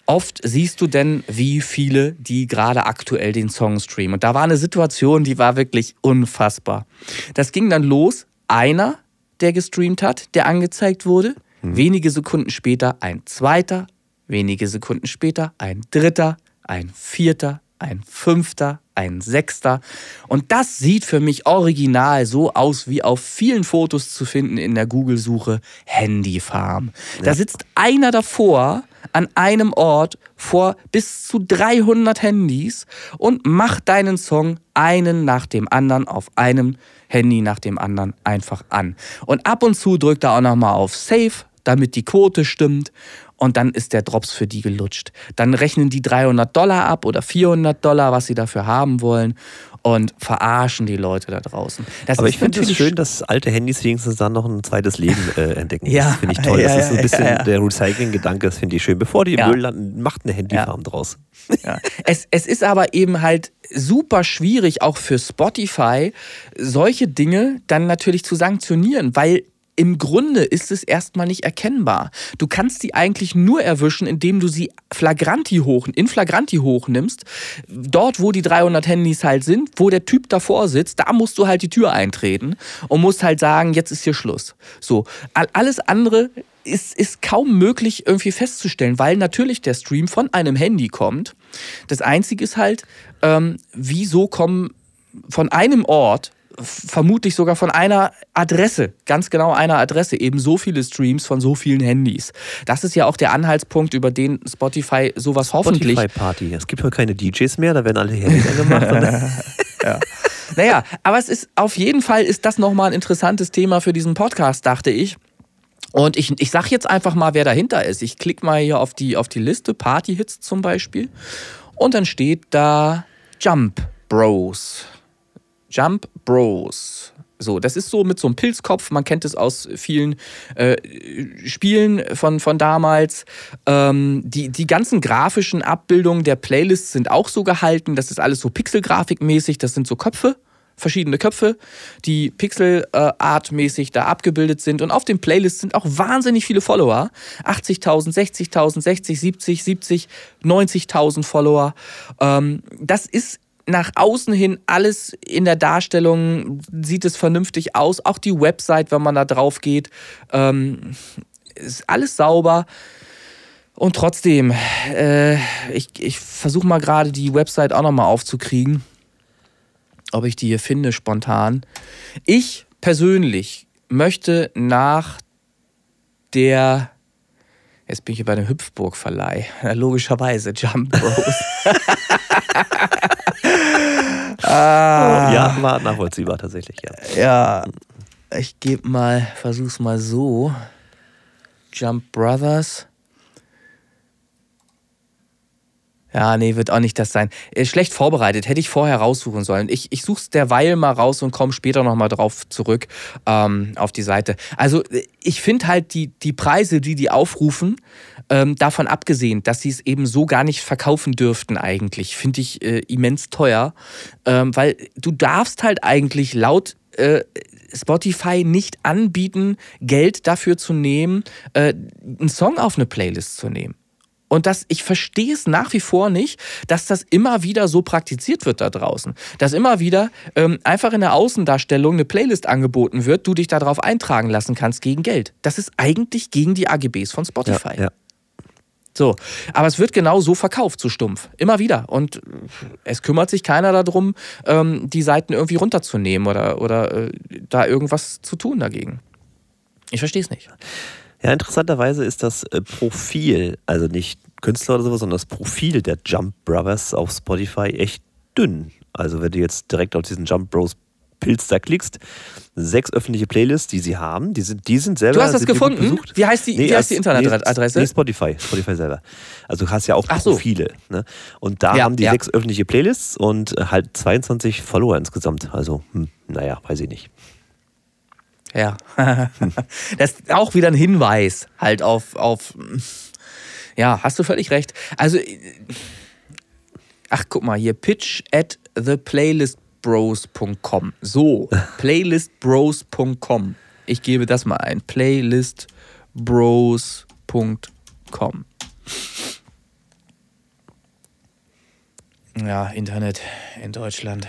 oft siehst du denn, wie viele, die gerade aktuell den Song streamen? Und da war eine Situation, die war wirklich unfassbar. Das ging dann los, einer, der gestreamt hat, der angezeigt wurde, hm. wenige Sekunden später ein zweiter, wenige Sekunden später ein dritter, ein vierter, ein fünfter, ein Sechster. Und das sieht für mich original so aus, wie auf vielen Fotos zu finden in der Google-Suche Handyfarm. Ja. Da sitzt einer davor an einem Ort vor bis zu 300 Handys und macht deinen Song einen nach dem anderen auf einem Handy nach dem anderen einfach an. Und ab und zu drückt er auch nochmal auf Save, damit die Quote stimmt und dann ist der Drops für die gelutscht. Dann rechnen die 300 Dollar ab oder 400 Dollar, was sie dafür haben wollen und verarschen die Leute da draußen. Das Aber ich finde es schön, dass alte Handys wenigstens dann noch ein zweites Leben äh, entdecken. ja, das finde ich toll. Ja, das ist so ein bisschen ja, der Recycling-Gedanke, das finde ich schön. Bevor die im Müll landen, macht eine Handyfarm draus. Es, es ist aber eben halt super schwierig, auch für Spotify, solche Dinge dann natürlich zu sanktionieren, weil im Grunde ist es erstmal nicht erkennbar. Du kannst sie eigentlich nur erwischen, indem du sie flagranti hoch, in flagranti hochnimmst. Dort, wo die 300 Handys halt sind, wo der Typ davor sitzt, da musst du halt die Tür eintreten und musst halt sagen, jetzt ist hier Schluss. So, alles andere ist, ist kaum möglich irgendwie festzustellen, weil natürlich der Stream von einem Handy kommt. Das Einzige ist halt, ähm, wieso kommen von einem Ort vermutlich sogar von einer Adresse, ganz genau einer Adresse, eben so viele Streams von so vielen Handys. Das ist ja auch der Anhaltspunkt, über den Spotify sowas Spotify hoffentlich. Spotify Party. Es gibt heute keine DJs mehr, da werden alle Handys angemacht. ja. Naja, aber es ist auf jeden Fall ist das nochmal ein interessantes Thema für diesen Podcast, dachte ich. Und ich, ich sag jetzt einfach mal, wer dahinter ist. Ich klicke mal hier auf die, auf die Liste, Party-Hits zum Beispiel. Und dann steht da Jump Bros. Jump Bros. So, das ist so mit so einem Pilzkopf. Man kennt es aus vielen äh, Spielen von, von damals. Ähm, die, die ganzen grafischen Abbildungen der Playlists sind auch so gehalten. Das ist alles so pixelgrafikmäßig. Das sind so Köpfe, verschiedene Köpfe, die pixelartmäßig da abgebildet sind. Und auf den Playlists sind auch wahnsinnig viele Follower. 80.000, 60.000, 60, 70, 70, 90.000 Follower. Ähm, das ist nach außen hin alles in der Darstellung sieht es vernünftig aus. Auch die Website, wenn man da drauf geht, ähm, ist alles sauber. Und trotzdem, äh, ich, ich versuche mal gerade die Website auch nochmal aufzukriegen. Ob ich die hier finde, spontan. Ich persönlich möchte nach der. Jetzt bin ich hier bei dem Hüpfburg-Verleih. Logischerweise, Jump Bros. ah, ja, war nachvollziehbar tatsächlich, ja. Ja, ich gebe mal, versuch's mal so. Jump Brothers. Ja, nee, wird auch nicht das sein. Schlecht vorbereitet, hätte ich vorher raussuchen sollen. Ich, ich suche es derweil mal raus und komme später nochmal drauf zurück ähm, auf die Seite. Also ich finde halt die, die Preise, die die aufrufen, ähm, davon abgesehen, dass sie es eben so gar nicht verkaufen dürften eigentlich, finde ich äh, immens teuer. Ähm, weil du darfst halt eigentlich laut äh, Spotify nicht anbieten, Geld dafür zu nehmen, äh, einen Song auf eine Playlist zu nehmen. Und das, ich verstehe es nach wie vor nicht, dass das immer wieder so praktiziert wird da draußen. Dass immer wieder ähm, einfach in der Außendarstellung eine Playlist angeboten wird, du dich darauf eintragen lassen kannst gegen Geld. Das ist eigentlich gegen die AGBs von Spotify. Ja, ja. So, aber es wird genau so verkauft, so stumpf. Immer wieder. Und es kümmert sich keiner darum, ähm, die Seiten irgendwie runterzunehmen oder, oder äh, da irgendwas zu tun dagegen. Ich verstehe es nicht. Ja, interessanterweise ist das äh, Profil, also nicht Künstler oder sowas, sondern das Profil der Jump Brothers auf Spotify echt dünn. Also wenn du jetzt direkt auf diesen Jump Bros Pilz da klickst, sechs öffentliche Playlists, die sie haben. Die sind, die sind selber. Du hast das gefunden? Wie heißt die, nee, wie heißt die Internetadresse? Nee, Spotify. Spotify selber. Also du hast ja auch Ach Profile. So. Ne? Und da ja, haben die ja. sechs öffentliche Playlists und halt 22 Follower insgesamt. Also, hm, naja, weiß ich nicht. Ja. das ist auch wieder ein Hinweis halt auf, auf. Ja, hast du völlig recht. Also. Ach, guck mal, hier pitch at the playlist playlistbros.com. So, playlistbros.com. Ich gebe das mal ein. playlistbros.com. Ja, Internet in Deutschland.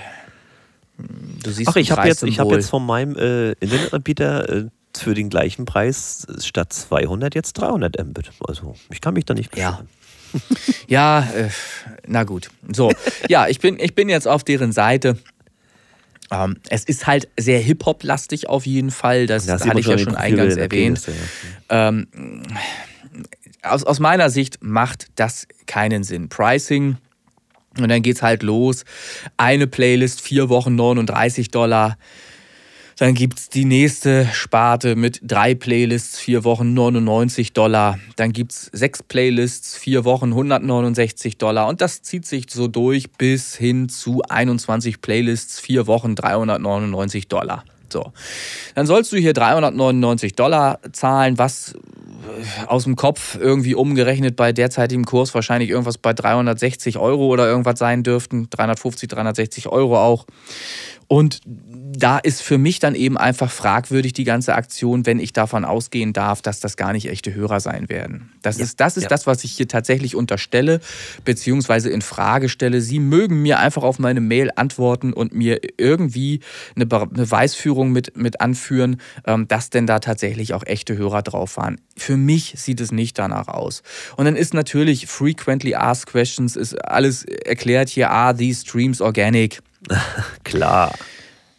Du siehst Ach, ich habe jetzt, hab jetzt von meinem äh, Internetanbieter äh, für den gleichen Preis statt 200 jetzt 300 Mbit. Also ich kann mich da nicht beschweren. Ja. ja, äh, na gut. So, ja, ich bin, ich bin jetzt auf deren Seite. Ähm, es ist halt sehr Hip-Hop-lastig auf jeden Fall. Das, das hatte ich ja schon eingangs erwähnt. Ja. Ähm, aus, aus meiner Sicht macht das keinen Sinn. Pricing. Und dann geht's halt los. Eine Playlist, vier Wochen 39 Dollar. Dann gibt es die nächste Sparte mit drei Playlists, vier Wochen 99 Dollar. Dann gibt es sechs Playlists, vier Wochen 169 Dollar. Und das zieht sich so durch bis hin zu 21 Playlists, vier Wochen 399 Dollar. So. Dann sollst du hier 399 Dollar zahlen, was äh, aus dem Kopf irgendwie umgerechnet bei derzeitigem Kurs wahrscheinlich irgendwas bei 360 Euro oder irgendwas sein dürften. 350, 360 Euro auch. Und da ist für mich dann eben einfach fragwürdig die ganze Aktion, wenn ich davon ausgehen darf, dass das gar nicht echte Hörer sein werden. Das ja, ist, das, ist ja. das, was ich hier tatsächlich unterstelle, beziehungsweise in Frage stelle. Sie mögen mir einfach auf meine Mail antworten und mir irgendwie eine Beweisführung mit, mit anführen, ähm, dass denn da tatsächlich auch echte Hörer drauf waren. Für mich sieht es nicht danach aus. Und dann ist natürlich frequently asked questions, ist alles erklärt hier, are these streams organic? Klar.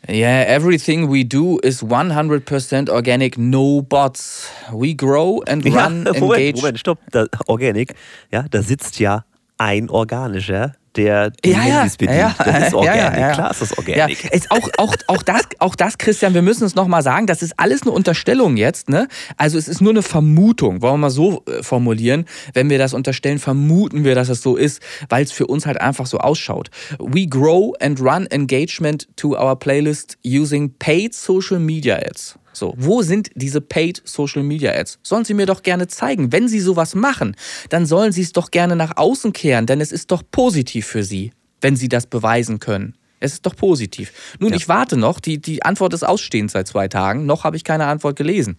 Yeah, everything we do is 100% organic, no bots. We grow and run, ja, Moment, engage. Moment, stopp, da, organic, ja, da sitzt ja ein organischer der die ja, Handys bedient. Ja, das ist Organic, ja, klar ist das Organic. Ja, ist auch, auch, auch, das, auch das, Christian, wir müssen es nochmal sagen, das ist alles eine Unterstellung jetzt. Ne? Also es ist nur eine Vermutung, wollen wir mal so äh, formulieren. Wenn wir das unterstellen, vermuten wir, dass es so ist, weil es für uns halt einfach so ausschaut. We grow and run engagement to our playlist using paid social media ads. So, wo sind diese Paid Social Media Ads? Sollen sie mir doch gerne zeigen. Wenn sie sowas machen, dann sollen sie es doch gerne nach außen kehren, denn es ist doch positiv für sie, wenn sie das beweisen können. Es ist doch positiv. Nun, ja. ich warte noch. Die, die Antwort ist ausstehend seit zwei Tagen. Noch habe ich keine Antwort gelesen.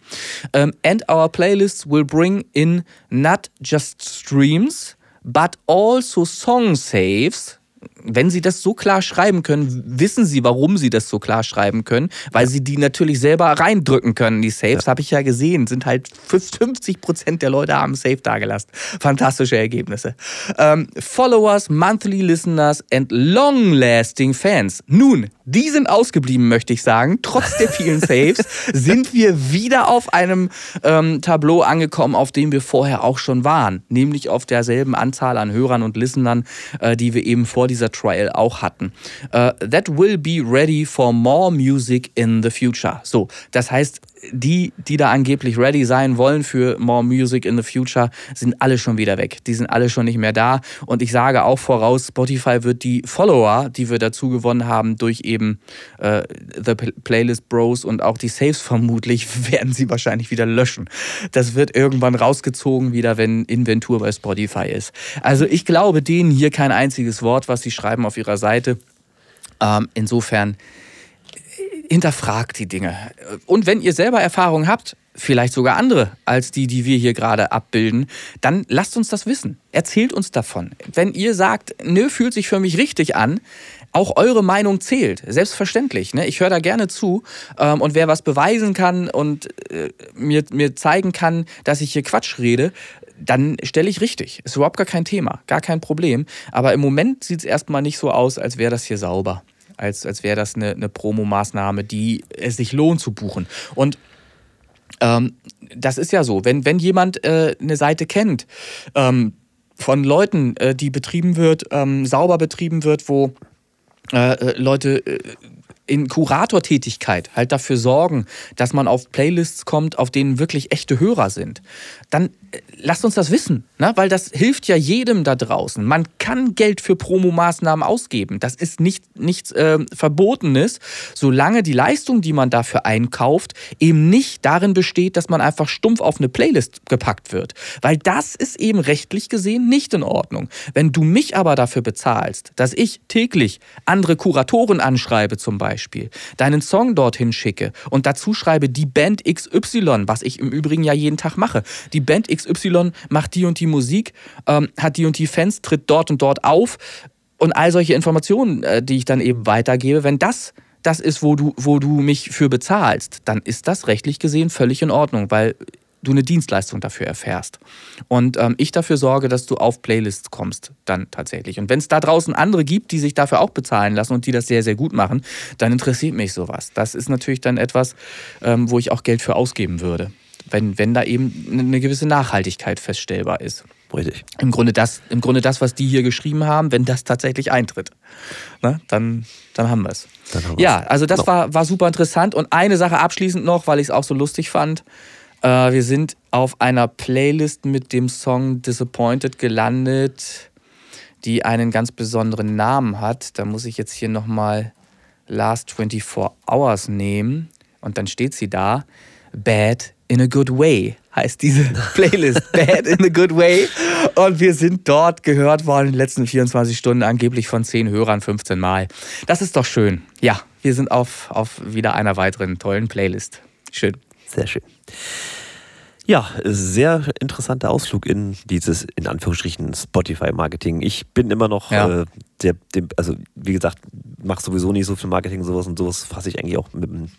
Um, ähm, and our playlists will bring in not just streams, but also song saves wenn Sie das so klar schreiben können, wissen Sie, warum Sie das so klar schreiben können, weil. Sie die natürlich selber reindrücken können. Die Saves ja. habe ich ja gesehen, sind halt 50 Prozent der Leute haben Save dagelassen. Fantastische Ergebnisse. Ähm, Followers, Monthly Listeners and Long-Lasting Fans. Nun, die sind ausgeblieben, möchte ich sagen. Trotz der vielen Saves sind wir wieder auf einem ähm, Tableau angekommen, auf dem wir vorher auch schon waren. Nämlich auf derselben Anzahl an Hörern und Listenern, äh, die wir eben vor dieser Trial auch hatten. Uh, that will be ready for more music in the future. So, das heißt, die, die da angeblich ready sein wollen für More Music in the Future, sind alle schon wieder weg. Die sind alle schon nicht mehr da. Und ich sage auch voraus, Spotify wird die Follower, die wir dazu gewonnen haben, durch eben äh, The Playlist Bros und auch die Saves vermutlich, werden sie wahrscheinlich wieder löschen. Das wird irgendwann rausgezogen wieder, wenn Inventur bei Spotify ist. Also ich glaube denen hier kein einziges Wort, was sie schreiben auf ihrer Seite. Ähm, insofern hinterfragt die Dinge. Und wenn ihr selber Erfahrungen habt, vielleicht sogar andere als die, die wir hier gerade abbilden, dann lasst uns das wissen. Erzählt uns davon. Wenn ihr sagt, nö, fühlt sich für mich richtig an, auch eure Meinung zählt, selbstverständlich. Ne? Ich höre da gerne zu. Ähm, und wer was beweisen kann und äh, mir, mir zeigen kann, dass ich hier Quatsch rede, dann stelle ich richtig. Ist überhaupt gar kein Thema, gar kein Problem. Aber im Moment sieht es erstmal nicht so aus, als wäre das hier sauber als, als wäre das eine, eine Promomaßnahme, die es sich lohnt zu buchen. Und ähm, das ist ja so, wenn, wenn jemand äh, eine Seite kennt, ähm, von Leuten, äh, die betrieben wird, ähm, sauber betrieben wird, wo äh, äh Leute äh, in Kuratortätigkeit halt dafür sorgen, dass man auf Playlists kommt, auf denen wirklich echte Hörer sind, dann lasst uns das wissen, ne? weil das hilft ja jedem da draußen. Man kann Geld für Promomaßnahmen ausgeben. Das ist nicht, nichts äh, Verbotenes, solange die Leistung, die man dafür einkauft, eben nicht darin besteht, dass man einfach stumpf auf eine Playlist gepackt wird. Weil das ist eben rechtlich gesehen nicht in Ordnung. Wenn du mich aber dafür bezahlst, dass ich täglich andere Kuratoren anschreibe zum Beispiel, Beispiel, deinen Song dorthin schicke und dazu schreibe, die Band XY, was ich im Übrigen ja jeden Tag mache. Die Band XY macht die und die Musik, ähm, hat die und die Fans, tritt dort und dort auf und all solche Informationen, äh, die ich dann eben weitergebe, wenn das das ist, wo du, wo du mich für bezahlst, dann ist das rechtlich gesehen völlig in Ordnung, weil du eine Dienstleistung dafür erfährst. Und ähm, ich dafür sorge, dass du auf Playlists kommst, dann tatsächlich. Und wenn es da draußen andere gibt, die sich dafür auch bezahlen lassen und die das sehr, sehr gut machen, dann interessiert mich sowas. Das ist natürlich dann etwas, ähm, wo ich auch Geld für ausgeben würde. Wenn, wenn da eben eine gewisse Nachhaltigkeit feststellbar ist. Richtig. Im Grunde das, im Grunde das was die hier geschrieben haben, wenn das tatsächlich eintritt, ne, dann, dann haben wir es. Ja, also das war, war super interessant. Und eine Sache abschließend noch, weil ich es auch so lustig fand. Äh, wir sind auf einer Playlist mit dem Song Disappointed gelandet, die einen ganz besonderen Namen hat. Da muss ich jetzt hier nochmal Last 24 Hours nehmen und dann steht sie da. Bad in a Good Way heißt diese Playlist. Bad in a Good Way. Und wir sind dort gehört worden in den letzten 24 Stunden angeblich von 10 Hörern 15 Mal. Das ist doch schön. Ja, wir sind auf, auf wieder einer weiteren tollen Playlist. Schön. Sehr schön. Ja, sehr interessanter Ausflug in dieses, in Anführungsstrichen, Spotify-Marketing. Ich bin immer noch, ja. äh, der, der, also wie gesagt, mache sowieso nicht so viel Marketing, sowas und sowas fasse ich eigentlich auch mit dem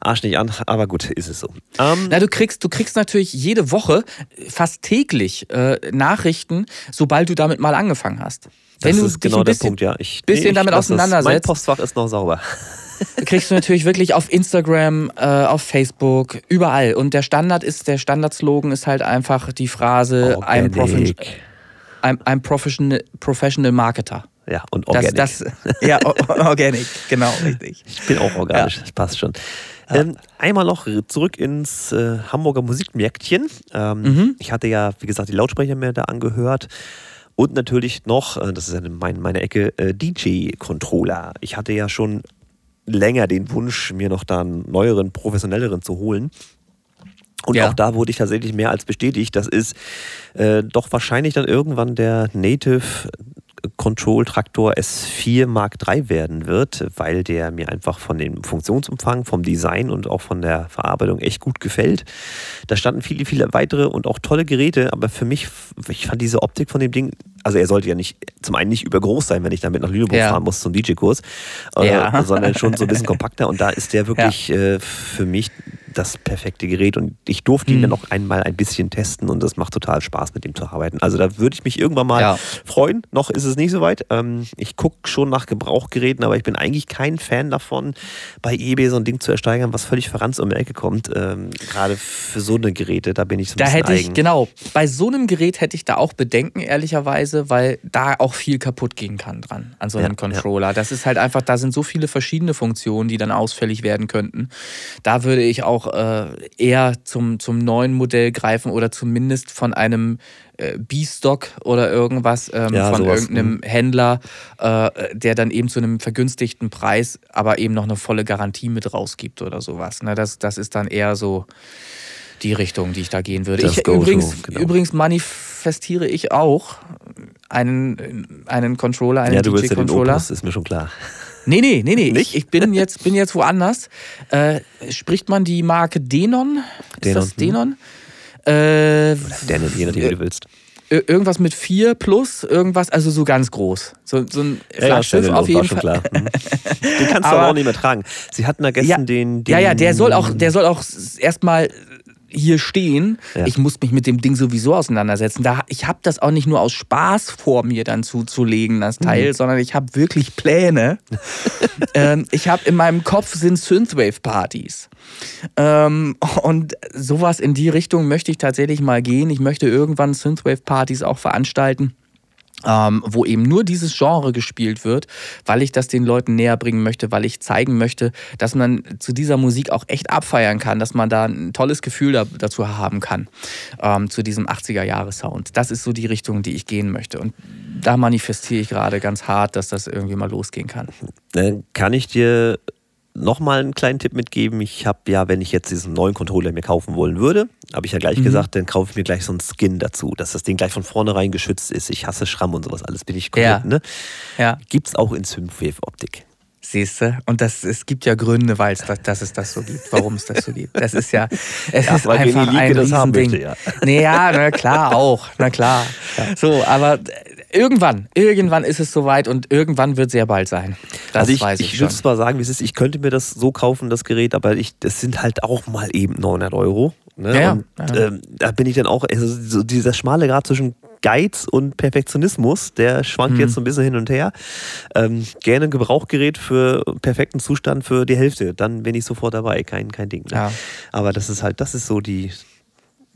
Arsch nicht an, aber gut, ist es so. Ähm, Na, du kriegst, du kriegst natürlich jede Woche, fast täglich, äh, Nachrichten, sobald du damit mal angefangen hast. Wenn das ist genau bisschen, der Punkt, ja. Ich, bisschen nee, damit auseinandersetzt. mein Postfach ist noch sauber kriegst du natürlich wirklich auf Instagram, äh, auf Facebook, überall. Und der Standard ist, der Standardslogan ist halt einfach die Phrase I'm, profi I'm, I'm professional, professional Marketer. Ja, und organic. Das, das, ja, organic, genau, richtig. Ich bin auch organisch, ja. das passt schon. Ähm, einmal noch zurück ins äh, Hamburger Musikmärktchen. Ähm, mhm. Ich hatte ja, wie gesagt, die Lautsprecher mir da angehört. Und natürlich noch, äh, das ist ja mein, meine Ecke, äh, DJ-Controller. Ich hatte ja schon länger den Wunsch, mir noch da einen neueren, professionelleren zu holen. Und ja. auch da wurde ich tatsächlich mehr als bestätigt. Das ist äh, doch wahrscheinlich dann irgendwann der Native Control Traktor S4 Mark III werden wird, weil der mir einfach von dem Funktionsumfang, vom Design und auch von der Verarbeitung echt gut gefällt. Da standen viele, viele weitere und auch tolle Geräte, aber für mich, ich fand diese Optik von dem Ding, also er sollte ja nicht, zum einen nicht übergroß sein, wenn ich damit nach Lüneburg ja. fahren muss zum DJ-Kurs, äh, ja. sondern schon so ein bisschen kompakter und da ist der wirklich ja. äh, für mich das perfekte Gerät und ich durfte ihn mhm. dann noch einmal ein bisschen testen und das macht total Spaß, mit ihm zu arbeiten. Also da würde ich mich irgendwann mal ja. freuen. Noch ist es nicht so weit. Ähm, ich gucke schon nach Gebrauchgeräten, aber ich bin eigentlich kein Fan davon, bei eBay so ein Ding zu ersteigern, was völlig verranzt um die Ecke kommt. Ähm, gerade für so eine Geräte, da bin ich so ein da bisschen hätte ich, eigen. Genau, bei so einem Gerät hätte ich da auch Bedenken, ehrlicherweise, weil da auch viel kaputt gehen kann dran, an so einem ja, Controller. Ja. Das ist halt einfach, da sind so viele verschiedene Funktionen, die dann ausfällig werden könnten. Da würde ich auch auch äh, eher zum, zum neuen Modell greifen oder zumindest von einem äh, B-Stock oder irgendwas ähm, ja, von sowas. irgendeinem mhm. Händler, äh, der dann eben zu einem vergünstigten Preis, aber eben noch eine volle Garantie mit rausgibt oder sowas. Ne? Das, das ist dann eher so die Richtung, die ich da gehen würde. Ich, übrigens, genau. übrigens manifestiere ich auch einen, einen Controller, einen ja, du willst ja den Opus, ist mir schon klar. Nee, nee, nee, nee. Ich, ich, bin, jetzt, bin jetzt woanders. Äh, spricht man die Marke Denon? Ist Denon. das Denon? Äh, Denon, je nachdem, wie du willst. Irgendwas mit 4 plus, irgendwas, also so ganz groß. So, so ein Flaggschiff ja, ja, auf jeden Fall. Klar. Mhm. Den kannst du aber, aber auch nicht mehr tragen. Sie hatten da gestern ja, den, den, Ja, ja, der soll auch, der soll auch erstmal hier stehen. Ja. Ich muss mich mit dem Ding sowieso auseinandersetzen. Da, ich habe das auch nicht nur aus Spaß vor mir dann zuzulegen, das Teil, mhm. sondern ich habe wirklich Pläne. ähm, ich habe in meinem Kopf sind Synthwave-Partys. Ähm, und sowas in die Richtung möchte ich tatsächlich mal gehen. Ich möchte irgendwann Synthwave-Partys auch veranstalten ähm, wo eben nur dieses Genre gespielt wird, weil ich das den Leuten näher bringen möchte, weil ich zeigen möchte, dass man zu dieser Musik auch echt abfeiern kann, dass man da ein tolles Gefühl da, dazu haben kann, ähm, zu diesem 80er-Jahre-Sound. Das ist so die Richtung, die ich gehen möchte. Und da manifestiere ich gerade ganz hart, dass das irgendwie mal losgehen kann. Kann ich dir nochmal einen kleinen Tipp mitgeben. Ich habe ja, wenn ich jetzt diesen neuen Controller mir kaufen wollen würde, habe ich ja gleich mhm. gesagt, dann kaufe ich mir gleich so einen Skin dazu, dass das Ding gleich von vornherein geschützt ist. Ich hasse Schramm und sowas alles, bin ich komplett, ja. ne? Ja. Gibt es auch in Synthwave-Optik. Siehst du? Und das, es gibt ja Gründe, weil es das, dass es das so gibt, warum es das so gibt. Das ist ja, es ja, ist einfach ein Riesending. Möchte, ja. Nee, ja, na klar auch, na klar. Ja. So, aber irgendwann, irgendwann ist es soweit und irgendwann wird es sehr bald sein. Das also ich, weiß ich. Ich würde zwar sagen, wie es ist, ich könnte mir das so kaufen, das Gerät, aber ich, das sind halt auch mal eben 900 Euro. Ne? Ja, und, ja. Ähm, da bin ich dann auch, also so dieser schmale Grad zwischen Geiz und Perfektionismus, der schwankt hm. jetzt so ein bisschen hin und her. Ähm, gerne ein Gebrauchgerät für perfekten Zustand für die Hälfte, dann bin ich sofort dabei, kein, kein Ding. Ne? Ja. Aber das ist halt, das ist so die,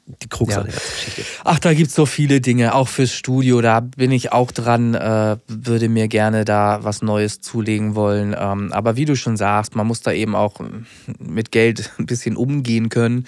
die Krux ja. an der Geschichte. Ach, da gibt es so viele Dinge, auch fürs Studio. Da bin ich auch dran, äh, würde mir gerne da was Neues zulegen wollen. Ähm, aber wie du schon sagst, man muss da eben auch mit Geld ein bisschen umgehen können.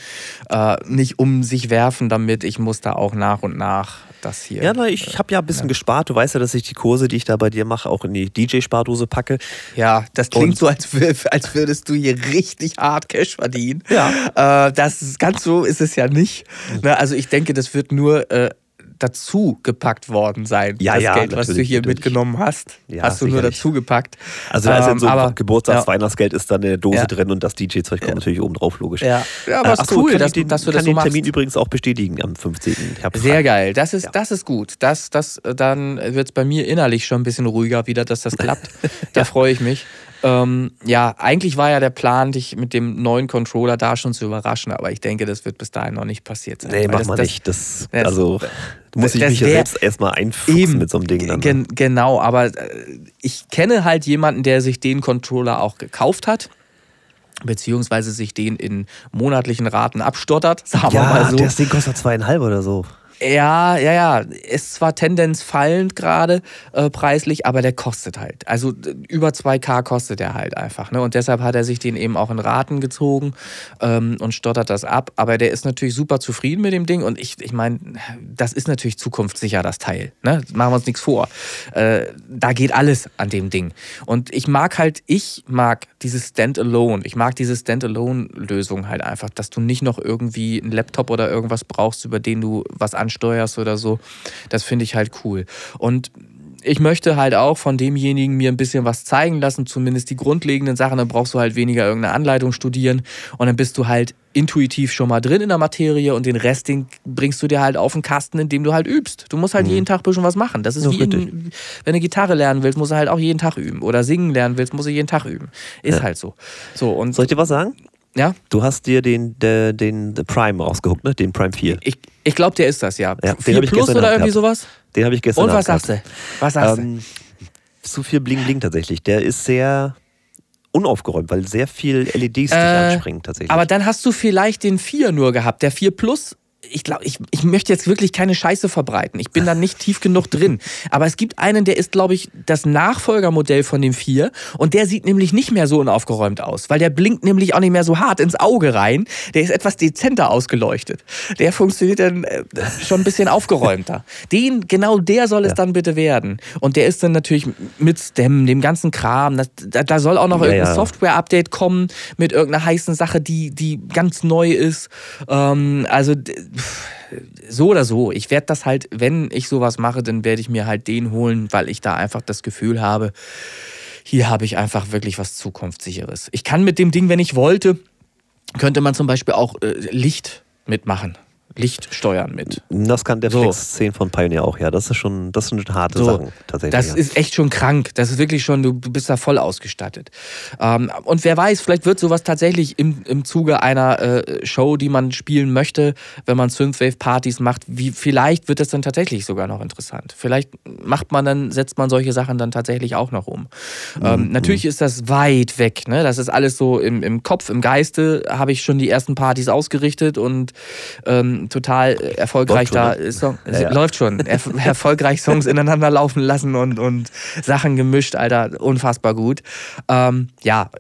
Äh, nicht um sich werfen damit. Ich muss da auch nach und nach das hier. Ja, na, ich habe ja ein bisschen ja. gespart. Du weißt ja, dass ich die Kurse, die ich da bei dir mache, auch in die DJ-Spardose packe. Ja, das klingt Und so, als, als würdest du hier richtig hart Cash verdienen. Ja. Äh, das ganz so ist es ja nicht. Mhm. Also ich denke, das wird nur äh, dazu gepackt worden sein. Ja, das ja, Geld, was du hier natürlich. mitgenommen hast, ja, hast du nur dazu gepackt. Also da ist ähm, so aber, Geburtstags-, ja. Weihnachtsgeld ist dann in der Dose drin und das DJ-Zeug kommt natürlich oben drauf, logisch. Ja, ja aber äh, ist cool, dass, den, dass du das so den Termin übrigens auch bestätigen am 15. Herbst. Sehr geil, das ist, das ist gut. Das, das, dann wird es bei mir innerlich schon ein bisschen ruhiger wieder, dass das klappt. da freue ich mich. Ähm, ja, eigentlich war ja der Plan, dich mit dem neuen Controller da schon zu überraschen, aber ich denke, das wird bis dahin noch nicht passiert sein. Nee, mach das, mal das, nicht. Das, das, also muss ich mich ja selbst erstmal einfuchsen mit so einem Ding. Dann, ne? Genau, aber äh, ich kenne halt jemanden, der sich den Controller auch gekauft hat beziehungsweise sich den in monatlichen Raten abstottert, sagen ja, wir mal so. Das Ding kostet zweieinhalb oder so. Ja, ja, ja. Ist zwar Tendenz fallend gerade äh, preislich, aber der kostet halt. Also über 2K kostet er halt einfach. Ne? Und deshalb hat er sich den eben auch in Raten gezogen ähm, und stottert das ab. Aber der ist natürlich super zufrieden mit dem Ding. Und ich, ich meine, das ist natürlich zukunftssicher, das Teil. Ne? Machen wir uns nichts vor. Äh, da geht alles an dem Ding. Und ich mag halt, ich mag dieses Standalone. Ich mag diese Standalone-Lösung halt einfach, dass du nicht noch irgendwie einen Laptop oder irgendwas brauchst, über den du was an ansteuerst oder so. Das finde ich halt cool. Und ich möchte halt auch von demjenigen mir ein bisschen was zeigen lassen, zumindest die grundlegenden Sachen. Dann brauchst du halt weniger irgendeine Anleitung studieren und dann bist du halt intuitiv schon mal drin in der Materie und den Rest den bringst du dir halt auf den Kasten, indem du halt übst. Du musst halt mhm. jeden Tag ein bisschen was machen. Das ist ja, wie, in, wenn du Gitarre lernen willst, musst du halt auch jeden Tag üben. Oder singen lernen willst, musst du jeden Tag üben. Ist ja. halt so. so und Soll ich dir was sagen? Ja. Du hast dir den, den, den Prime rausgehuckt, ne? Den Prime 4. Ich, ich glaube, der ist das, ja. ja 4 Plus oder irgendwie sowas? Den habe ich gestern Und was sagst du? Was sagst ähm, du? Zu viel Bling Bling tatsächlich. Der ist sehr unaufgeräumt, weil sehr viel LEDs äh, dich anspringen tatsächlich. Aber dann hast du vielleicht den 4 nur gehabt. Der 4 Plus ich glaube, ich, ich möchte jetzt wirklich keine Scheiße verbreiten. Ich bin da nicht tief genug drin. Aber es gibt einen, der ist, glaube ich, das Nachfolgermodell von dem 4 und der sieht nämlich nicht mehr so unaufgeräumt aus, weil der blinkt nämlich auch nicht mehr so hart ins Auge rein. Der ist etwas dezenter ausgeleuchtet. Der funktioniert dann äh, schon ein bisschen aufgeräumter. Den, genau der soll es ja. dann bitte werden. Und der ist dann natürlich mit Stem, dem ganzen Kram. Das, da, da, soll auch noch ja, irgendein ja. Software-Update kommen mit irgendeiner heißen Sache, die, die ganz neu ist. Ähm, also so oder so, ich werde das halt, wenn ich sowas mache, dann werde ich mir halt den holen, weil ich da einfach das Gefühl habe, hier habe ich einfach wirklich was Zukunftssicheres. Ich kann mit dem Ding, wenn ich wollte, könnte man zum Beispiel auch äh, Licht mitmachen. Licht steuern mit. Das kann der so. Flex 10 von Pioneer auch, ja. Das ist schon, das sind harte so. Sachen tatsächlich. Das ja. ist echt schon krank. Das ist wirklich schon, du bist da voll ausgestattet. Ähm, und wer weiß, vielleicht wird sowas tatsächlich im, im Zuge einer äh, Show, die man spielen möchte, wenn man Synthwave-Partys macht, wie, vielleicht wird das dann tatsächlich sogar noch interessant. Vielleicht macht man dann, setzt man solche Sachen dann tatsächlich auch noch um. Ähm, mhm. Natürlich ist das weit weg, ne? Das ist alles so im, im Kopf, im Geiste habe ich schon die ersten Partys ausgerichtet und ähm, total erfolgreich läuft da Song, ja, ja. läuft schon, er, erfolgreich Songs ineinander laufen lassen und, und Sachen gemischt, Alter, unfassbar gut. Ähm, ja,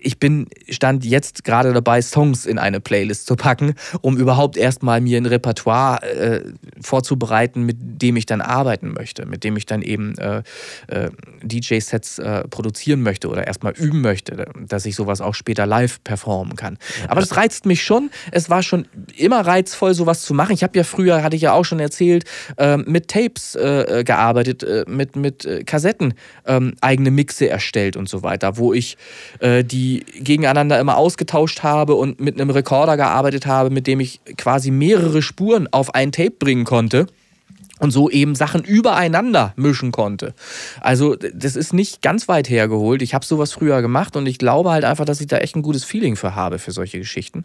ich bin stand jetzt gerade dabei, Songs in eine Playlist zu packen, um überhaupt erstmal mir ein Repertoire äh, vorzubereiten, mit dem ich dann arbeiten möchte, mit dem ich dann eben äh, äh, DJ-Sets äh, produzieren möchte oder erstmal üben möchte, dass ich sowas auch später live performen kann. Aber das reizt mich schon. Es war schon immer reizvoll, sowas zu machen. Ich habe ja früher, hatte ich ja auch schon erzählt, ähm, mit Tapes äh, gearbeitet, äh, mit, mit Kassetten ähm, eigene Mixe erstellt und so weiter, wo ich die gegeneinander immer ausgetauscht habe und mit einem Rekorder gearbeitet habe, mit dem ich quasi mehrere Spuren auf ein Tape bringen konnte und so eben Sachen übereinander mischen konnte. Also das ist nicht ganz weit hergeholt. Ich habe sowas früher gemacht und ich glaube halt einfach, dass ich da echt ein gutes Feeling für habe für solche Geschichten.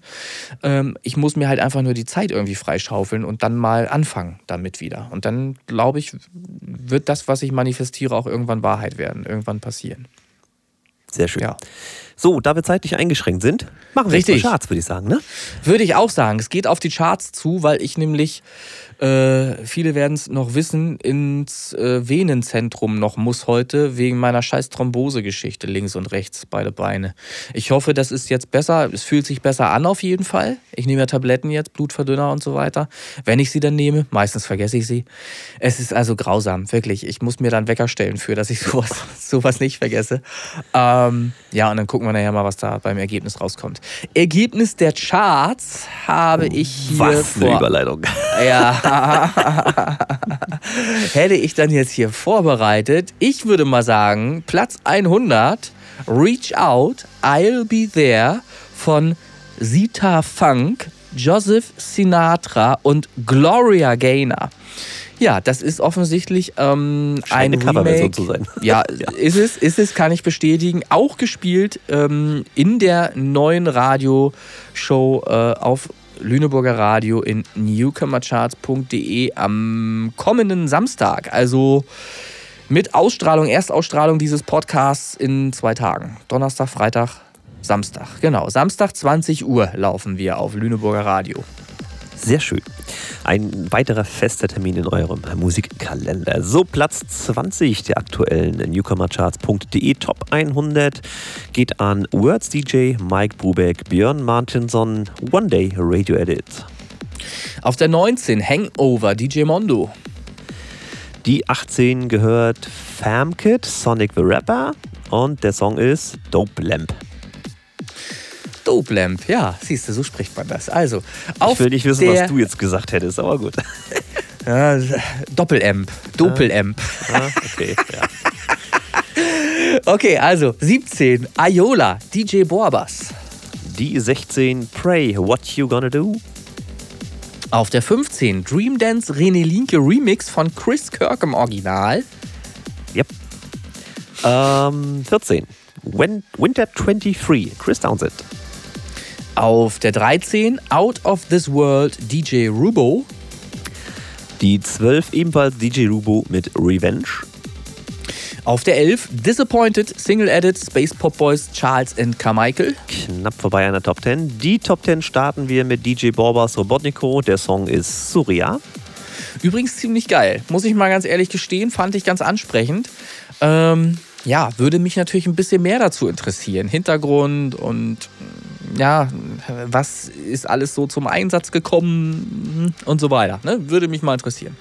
Ähm, ich muss mir halt einfach nur die Zeit irgendwie freischaufeln und dann mal anfangen damit wieder. Und dann glaube ich, wird das, was ich manifestiere, auch irgendwann Wahrheit werden, irgendwann passieren. Sehr schön. Ja. So, da wir zeitlich eingeschränkt sind, machen wir Richtig. jetzt Charts, würde ich sagen, ne? Würde ich auch sagen. Es geht auf die Charts zu, weil ich nämlich äh, viele werden es noch wissen, ins äh, Venenzentrum noch muss heute, wegen meiner scheiß Thrombose-Geschichte, links und rechts, beide Beine. Ich hoffe, das ist jetzt besser. Es fühlt sich besser an auf jeden Fall. Ich nehme ja Tabletten jetzt, Blutverdünner und so weiter. Wenn ich sie dann nehme, meistens vergesse ich sie. Es ist also grausam, wirklich. Ich muss mir dann Wecker stellen für, dass ich sowas, sowas nicht vergesse. Ähm, ja, und dann gucken wir nachher mal, was da beim Ergebnis rauskommt. Ergebnis der Charts habe ich hier. Was eine Überleitung. Ja. Hätte ich dann jetzt hier vorbereitet. Ich würde mal sagen, Platz 100, Reach Out, I'll Be There von Sita Funk, Joseph Sinatra und Gloria Gaynor. Ja, das ist offensichtlich ähm, eine Coverversion zu sein. Ja, ja, ist es, ist es, kann ich bestätigen. Auch gespielt ähm, in der neuen Radioshow äh, auf Lüneburger Radio in newcomercharts.de am kommenden Samstag. Also mit Ausstrahlung, Erstausstrahlung dieses Podcasts in zwei Tagen. Donnerstag, Freitag, Samstag. Genau, Samstag 20 Uhr laufen wir auf Lüneburger Radio. Sehr schön. Ein weiterer fester Termin in eurem Musikkalender. So, Platz 20 der aktuellen Newcomercharts.de Top 100 geht an Words DJ, Mike Brubeck, Björn Martinson, One Day Radio Edit. Auf der 19 Hangover DJ Mondo. Die 18 gehört Famkit, Sonic the Rapper und der Song ist Dope Lamp. Dope Lamp, ja, siehst du, so spricht man das. Also, auf ich will nicht wissen, was du jetzt gesagt hättest, aber gut. Ja, Doppelamp, Dopelamp. Ah, ah, okay, ja. Okay, also 17, Ayola, DJ Borbas. Die 16, Pray, What You Gonna Do? Auf der 15, Dream Dance René Linke Remix von Chris Kirk im Original. Yep. Ähm, 14, Winter 23, Chris Townsend. Auf der 13 Out of This World DJ Rubo. Die 12 ebenfalls DJ Rubo mit Revenge. Auf der 11 Disappointed Single Edit Space Pop Boys Charles and Carmichael. Knapp vorbei an der Top 10. Die Top 10 starten wir mit DJ Borbas Robotnico. Der Song ist Surya. Übrigens ziemlich geil. Muss ich mal ganz ehrlich gestehen, fand ich ganz ansprechend. Ähm, ja, würde mich natürlich ein bisschen mehr dazu interessieren. Hintergrund und ja, was ist alles so zum Einsatz gekommen und so weiter. Ne? Würde mich mal interessieren.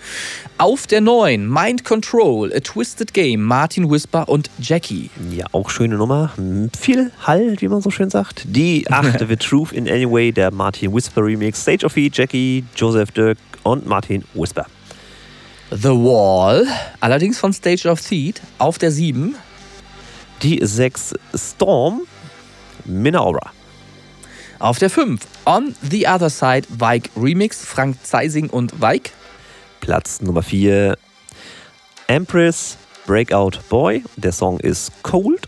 Auf der neuen Mind Control, A Twisted Game, Martin Whisper und Jackie. Ja, auch schöne Nummer. Viel Hall, wie man so schön sagt. Die achte The Truth in Anyway, der Martin Whisper Remix. Stage of Heat, Jackie, Joseph Dirk und Martin Whisper. The Wall, allerdings von Stage of Theat, auf der 7. Die 6 Storm, Minaura. Auf der 5 On the Other Side Vike Remix, Frank Zeising und Vike. Platz Nummer 4 Empress Breakout Boy. Der Song ist Cold.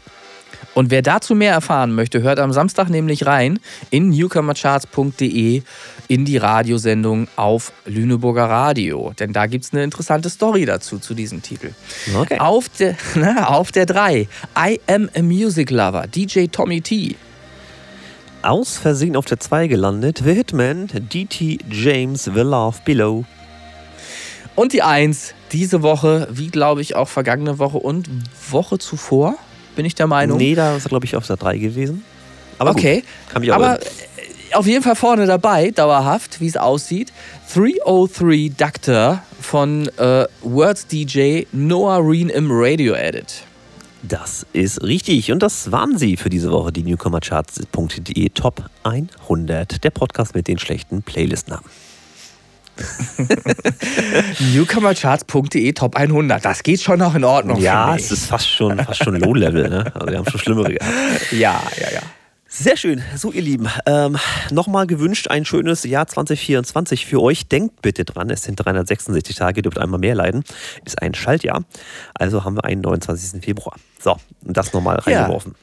Und wer dazu mehr erfahren möchte, hört am Samstag nämlich rein in newcomercharts.de in die Radiosendung auf Lüneburger Radio. Denn da gibt es eine interessante Story dazu, zu diesem Titel. Okay. Auf der, na, auf der 3, I Am a Music Lover, DJ Tommy T. aus Versehen auf der 2 gelandet. The Hitman, DT James, The Love Below. Und die 1 diese Woche, wie glaube ich auch vergangene Woche und Woche zuvor, bin ich der Meinung. Nee, da ist er glaube ich auf der 3 gewesen. Aber okay, gut, kann mich aber äh, auf jeden Fall vorne dabei, dauerhaft, wie es aussieht. 303 Doctor von äh, Words DJ Noah Reen im Radio Edit. Das ist richtig. Und das waren sie für diese Woche, die Newcomercharts.de Top 100. Der Podcast mit den schlechten Playlist-Namen. Newcomercharts.de Top 100. Das geht schon noch in Ordnung. Ja, es ist fast schon, fast schon Low-Level. Ne? Also wir haben schon schlimmere gehabt. Ja, ja, ja. Sehr schön. So, ihr Lieben, ähm, nochmal gewünscht ein schönes Jahr 2024 für euch. Denkt bitte dran, es sind 366 Tage, ihr dürft einmal mehr leiden. Ist ein Schaltjahr. Also haben wir einen 29. Februar. So, und das nochmal reingeworfen.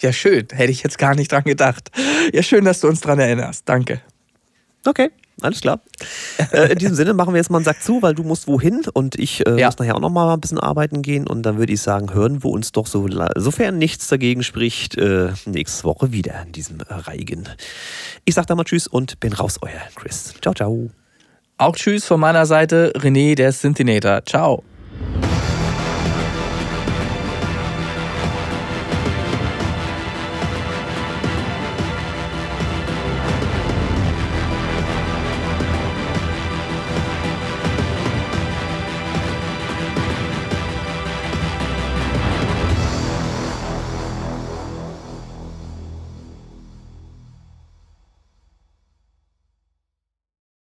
Ja. ja, schön. Hätte ich jetzt gar nicht dran gedacht. Ja, schön, dass du uns dran erinnerst. Danke. Okay. Alles klar. Äh, in diesem Sinne machen wir jetzt mal einen Sack zu, weil du musst wohin und ich äh, ja. muss nachher auch noch mal ein bisschen arbeiten gehen und dann würde ich sagen, hören wir uns doch so, sofern nichts dagegen spricht, äh, nächste Woche wieder in diesem Reigen. Ich sag da mal Tschüss und bin raus, euer Chris. Ciao, ciao. Auch Tschüss von meiner Seite, René, der Synthinator. Ciao.